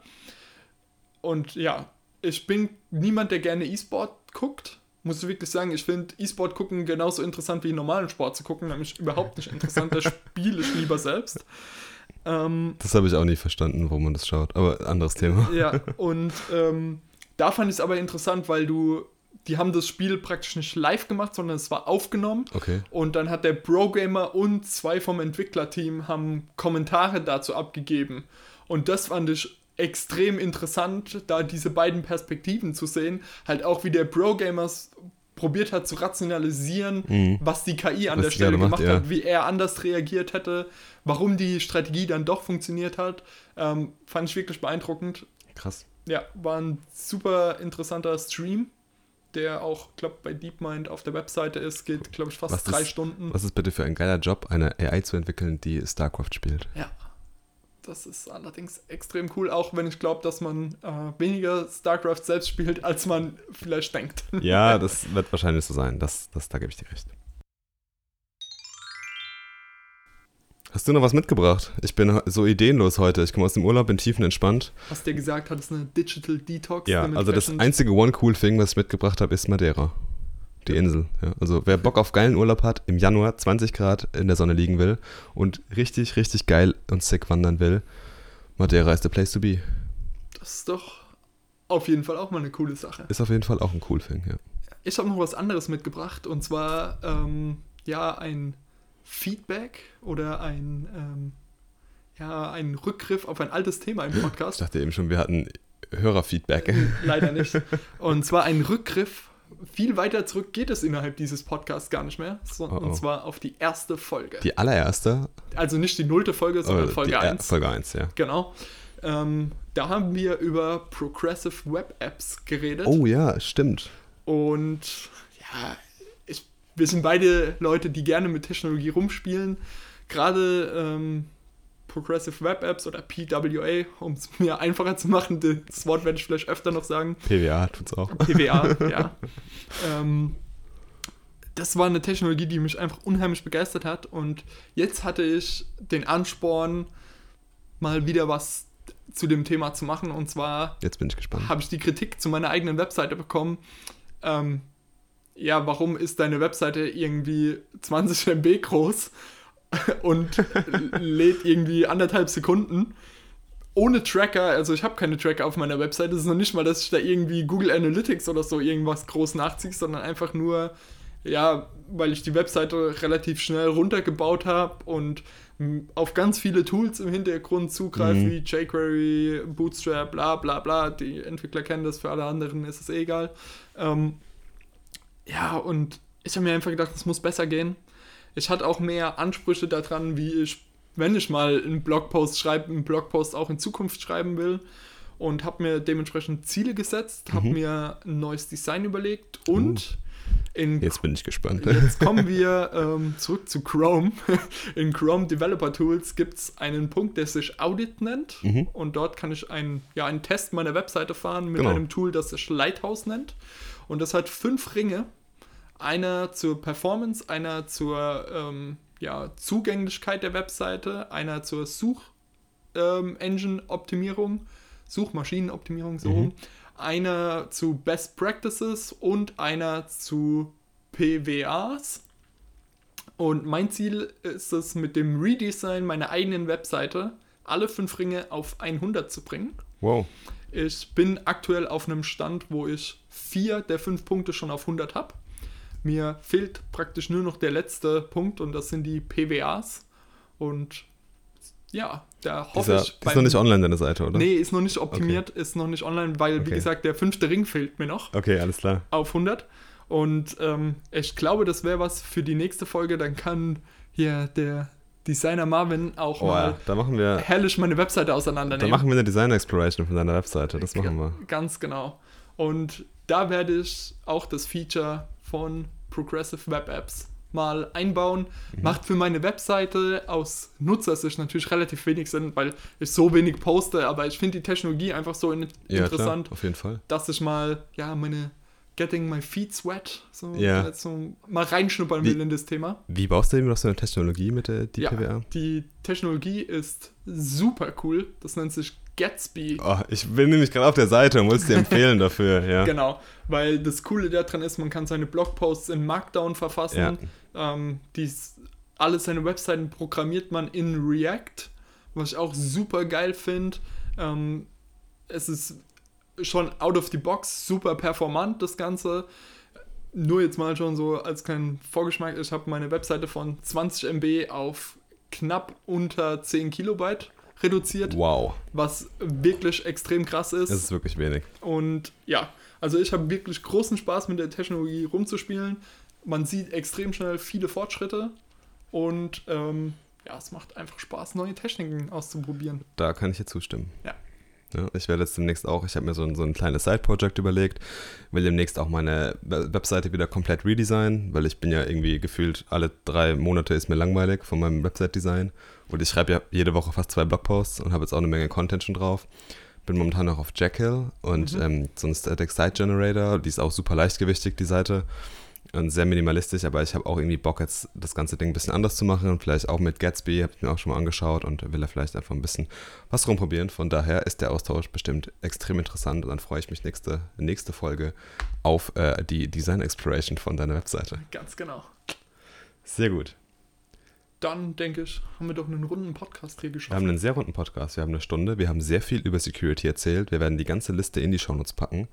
Und ja, ich bin niemand, der gerne E-Sport guckt. Muss ich wirklich sagen, ich finde E-Sport gucken genauso interessant wie normalen Sport zu gucken, nämlich überhaupt nicht interessant. Da spiele ich lieber selbst. Ähm, Das habe ich auch nie verstanden, warum man das schaut. Aber anderes Thema. ja, und ähm, da fand ich es aber interessant, weil du, die haben das Spiel praktisch nicht live gemacht, sondern es war aufgenommen. Okay. Und dann hat der Pro-Gamer und zwei vom Entwicklerteam haben Kommentare dazu abgegeben. Und das fand ich extrem interessant, da diese beiden Perspektiven zu sehen. Halt auch wie der Pro-Gamer probiert hat zu rationalisieren, was die KI an Mhm. Was der Stelle macht, gemacht ja. hat, wie er anders reagiert hätte, warum die Strategie dann doch funktioniert hat. Ähm, fand ich wirklich beeindruckend. Krass. Ja, war ein super interessanter Stream, der auch, glaube bei DeepMind auf der Webseite ist, geht, glaube ich, fast Was drei ist- Stunden. Was ist bitte für ein geiler Job, eine AI zu entwickeln, die StarCraft spielt? Ja. Das ist allerdings extrem cool, auch wenn ich glaube, dass man äh, weniger StarCraft selbst spielt, als man vielleicht denkt. Ja, das wird wahrscheinlich so sein. Das, das, da gebe ich dir recht. Hast du noch was mitgebracht? Ich bin so ideenlos heute. Ich komme aus dem Urlaub, bin tiefenentspannt. Was der gesagt hat, ist eine Digital Detox. Ja, also das einzige One-Cool-Thing, was ich mitgebracht habe, ist Madeira. Die Insel. Ja. Also wer Bock auf geilen Urlaub hat, im Januar 20 Grad in der Sonne liegen will und richtig, richtig geil und sick wandern will, Madeira ist the place to be. Das ist doch auf jeden Fall auch mal eine coole Sache. Ist auf jeden Fall auch ein cool Thing, ja. Ich habe noch was anderes mitgebracht und zwar ähm, ja ein Feedback oder ein ähm, ja ein Rückgriff auf ein altes Thema im Ich Podcast. dachte eben schon, wir hatten Hörerfeedback. Leider nicht. Und zwar ein Rückgriff. Viel weiter zurück geht es innerhalb dieses Podcasts gar nicht mehr. So, Oh, oh. Und zwar auf die erste Folge. Die allererste, also nicht die nullte Folge, sondern äh, Folge die, äh, 1. Folge 1, ja. Genau. Ähm, da haben wir über Progressive Web Apps geredet. Oh ja, stimmt. Und ja, ich, wir sind beide Leute, die gerne mit Technologie rumspielen. Gerade ähm, Progressive Web Apps oder PWA, um es mir einfacher zu machen, das Wort werde ich vielleicht öfter noch sagen. PWA tut's auch. PWA, ja. Ähm, das war eine Technologie, die mich einfach unheimlich begeistert hat. Und jetzt hatte ich den Ansporn, mal wieder was zu dem Thema zu machen. Und zwar Jetzt bin ich gespannt. habe ich die Kritik zu meiner eigenen Webseite bekommen. Ähm, ja, warum ist deine Webseite irgendwie 20 MB groß und lädt irgendwie anderthalb Sekunden? Ohne Tracker, also ich habe keine Tracker auf meiner Webseite. Es ist noch nicht mal, dass ich da irgendwie Google Analytics oder so irgendwas groß nachziehe, sondern einfach nur, ja, weil ich die Webseite relativ schnell runtergebaut habe und auf ganz viele Tools im Hintergrund zugreife, Mhm. wie jQuery, Bootstrap, bla bla bla. Die Entwickler kennen das, für alle anderen ist es eh egal. Ähm, ja, und ich habe mir einfach gedacht, es muss besser gehen. Ich hatte auch mehr Ansprüche daran, wie ich wenn ich mal einen Blogpost schreibe, einen Blogpost auch in Zukunft schreiben will und habe mir dementsprechend Ziele gesetzt, habe Mhm. mir ein neues Design überlegt und in Jetzt bin ich gespannt. Jetzt kommen wir ähm, zurück zu Chrome. In Chrome Developer Tools gibt es einen Punkt, der sich Audit nennt. Mhm. Und dort kann ich einen, ja, einen Test meiner Webseite fahren mit Genau. einem Tool, das sich Lighthouse nennt. Und das hat fünf Ringe. Einer zur Performance, einer zur ähm, ja, Zugänglichkeit der Webseite, einer zur Such-Engine-Optimierung, Suchmaschinenoptimierung, so Mhm. Einer zu Best Practices und einer zu PWAs. Und mein Ziel ist es, mit dem Redesign meiner eigenen Webseite alle fünf Ringe auf 100 zu bringen. Wow. Ich bin aktuell auf einem Stand, wo ich vier der fünf Punkte schon auf 100 habe. Mir fehlt praktisch nur noch der letzte Punkt und das sind die PWAs. Und ja, da hoffe Dieser, ich. ist noch nicht online, deine Seite, oder? Nee, ist noch nicht optimiert, ist noch nicht online, weil, wie Okay. gesagt, der fünfte Ring fehlt mir noch Okay, alles klar. auf 100. Und ähm, ich glaube, das wäre was für die nächste Folge. Dann kann hier der Designer Marvin auch Oh, mal. Da machen wir, herrlich meine Webseite da auseinandernehmen. machen wir eine Design Exploration von deiner Webseite. Das machen wir. Ganz genau. Und da werde ich auch das Feature von Progressive Web Apps mal einbauen. Mhm. Macht für meine Webseite aus Nutzersicht natürlich relativ wenig Sinn, weil ich so wenig poste, aber ich finde die Technologie einfach so in Ja, interessant, klar, auf jeden Fall. dass ich mal, ja, meine Getting My Feet Sweat, so, Ja. so mal reinschnuppern will in das Thema. Wie baust du eben noch so eine Technologie mit der die ja, die Technologie ist super cool. Das nennt sich Gatsby. Oh, ich bin nämlich gerade auf der Seite und wollte es dir empfehlen dafür, ja. Genau, weil das Coole daran ist, man kann seine Blogposts in Markdown verfassen. Ja. Ähm, dies, alle seine Webseiten programmiert man in React, was ich auch super geil finde. Ähm, es ist schon out of the box, super performant das Ganze. Nur jetzt mal schon so als kleinen Vorgeschmack, ich habe meine Webseite von 20 MB auf knapp unter 10 Kilobyte reduziert, Wow, was wirklich extrem krass ist. das ist wirklich wenig. Und ja, also ich habe wirklich großen Spaß mit der Technologie rumzuspielen. Man sieht extrem schnell viele Fortschritte und ähm, ja, es macht einfach Spaß, neue Techniken auszuprobieren. Da kann ich dir zustimmen. Ja. Ja, ich werde jetzt demnächst auch, ich habe mir so ein, so ein kleines Side-Project überlegt, will demnächst auch meine We- Webseite wieder komplett redesignen, weil ich bin ja irgendwie gefühlt, alle drei Monate ist mir langweilig von meinem Website-Design und ich schreibe ja jede Woche fast zwei Blogposts und habe jetzt auch eine Menge Content schon drauf. Bin momentan noch auf Jekyll und Mhm. ähm, so ein Static Site Generator, die ist auch super leichtgewichtig, die Seite. Und sehr minimalistisch, aber ich habe auch irgendwie Bock, jetzt das ganze Ding ein bisschen anders zu machen und vielleicht auch mit Gatsby, habe ich mir auch schon mal angeschaut und will da vielleicht einfach ein bisschen was rumprobieren. Von daher ist der Austausch bestimmt extrem interessant und dann freue ich mich nächste, nächste Folge auf äh, die Design Exploration von deiner Webseite. Ganz genau. Sehr gut. Dann denke ich, haben wir doch einen runden Podcast hier Wir geschafft. haben einen sehr runden Podcast, wir haben eine Stunde, wir haben sehr viel über Security erzählt, wir werden die ganze Liste in die Shownotes packen.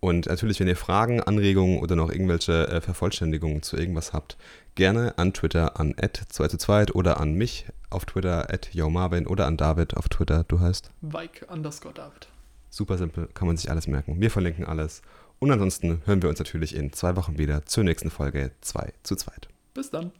Und natürlich, wenn ihr Fragen, Anregungen oder noch irgendwelche äh, Vervollständigungen zu irgendwas habt, gerne an Twitter an 2 zu 2 oder an mich auf Twitter at Marvin oder an David auf Twitter, du heißt. Vike underscore David. Super simpel, kann man sich alles merken. Wir verlinken alles. Und ansonsten hören wir uns natürlich in zwei Wochen wieder zur nächsten Folge 2 zu 2. Bis dann.